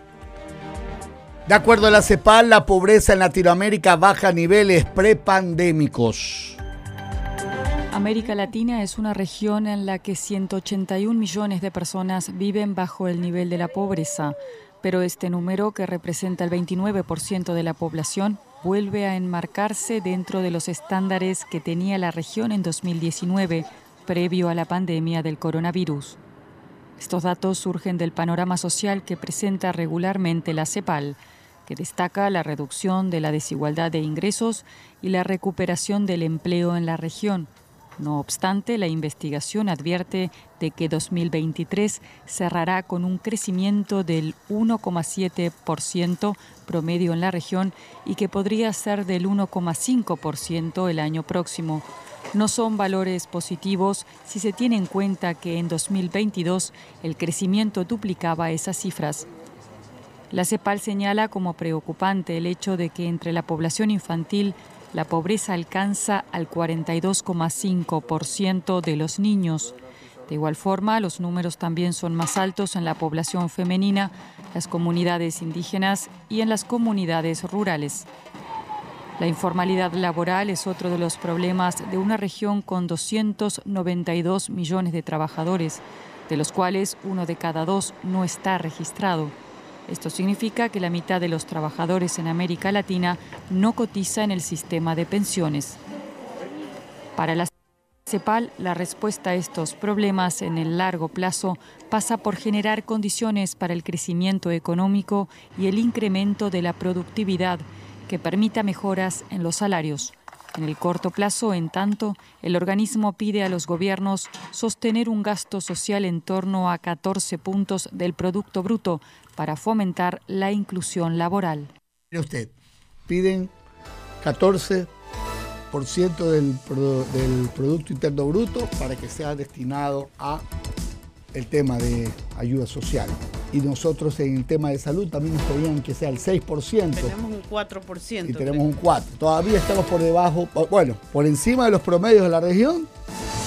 De acuerdo a la CEPAL, la pobreza en Latinoamérica baja a niveles prepandémicos. América Latina es una región en la que 181 millones de personas viven bajo el nivel de la pobreza, pero este número, que representa el 29% de la población, vuelve a enmarcarse dentro de los estándares que tenía la región en 2019, previo a la pandemia del coronavirus. Estos datos surgen del panorama social que presenta regularmente la CEPAL, que destaca la reducción de la desigualdad de ingresos y la recuperación del empleo en la región. No obstante, la investigación advierte de que 2023 cerrará con un crecimiento del 1,7% promedio en la región y que podría ser del 1,5% el año próximo. No son valores positivos si se tiene en cuenta que en 2022 el crecimiento duplicaba esas cifras. La CEPAL señala como preocupante el hecho de que entre la población infantil la pobreza alcanza al 42,5% de los niños. De igual forma, los números también son más altos en la población femenina, las comunidades indígenas y en las comunidades rurales. La informalidad laboral es otro de los problemas de una región con 292 millones de trabajadores, de los cuales uno de cada dos no está registrado. Esto significa que la mitad de los trabajadores en América Latina no cotiza en el sistema de pensiones. Para la CEPAL, la respuesta a estos problemas en el largo plazo pasa por generar condiciones para el crecimiento económico y el incremento de la productividad que permita mejoras en los salarios. En el corto plazo, en tanto, el organismo pide a los gobiernos sostener un gasto social en torno a 14 puntos del Producto Bruto para fomentar la inclusión laboral. Mire usted, piden 14% del, del Producto Interno Bruto para que sea destinado a el tema de ayuda social. Y nosotros en el tema de salud también nos pedían que sea el 6%. Tenemos un 4%. y tenemos un 4. Todavía estamos por debajo, bueno, por encima de los promedios de la región.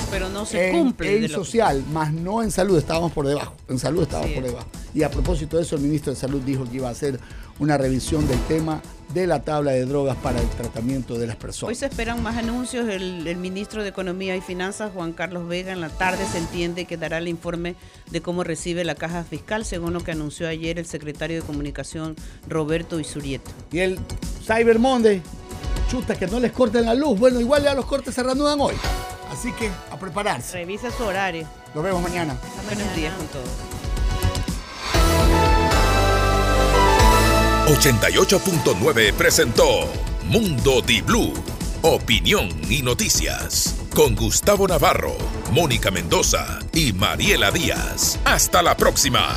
Pero no se en, cumple. en de lo que- social, más no en salud, estábamos por debajo. En salud estábamos Sí. por debajo. Y a propósito de eso, el ministro de Salud dijo que iba a hacer una revisión del tema de la tabla de drogas para el tratamiento de las Hoy personas. se esperan más anuncios. El, el ministro de Economía y Finanzas, Juan Carlos Vega, en la tarde se entiende que dará el informe de cómo recibe la caja fiscal, según lo que anunció ayer el secretario de Comunicación, Roberto Isurieta. Y el Cyber Monday, chuta, que no les corten la luz. Bueno, igual ya los cortes se reanudan hoy. Así que a prepararse. Revisa su horario. Nos vemos mañana. Buenos días con todos. 88.9 presentó Mundo Di Blue. Opinión y noticias. Con Gustavo Navarro, Mónica Mendoza y Mariela Díaz. Hasta la próxima.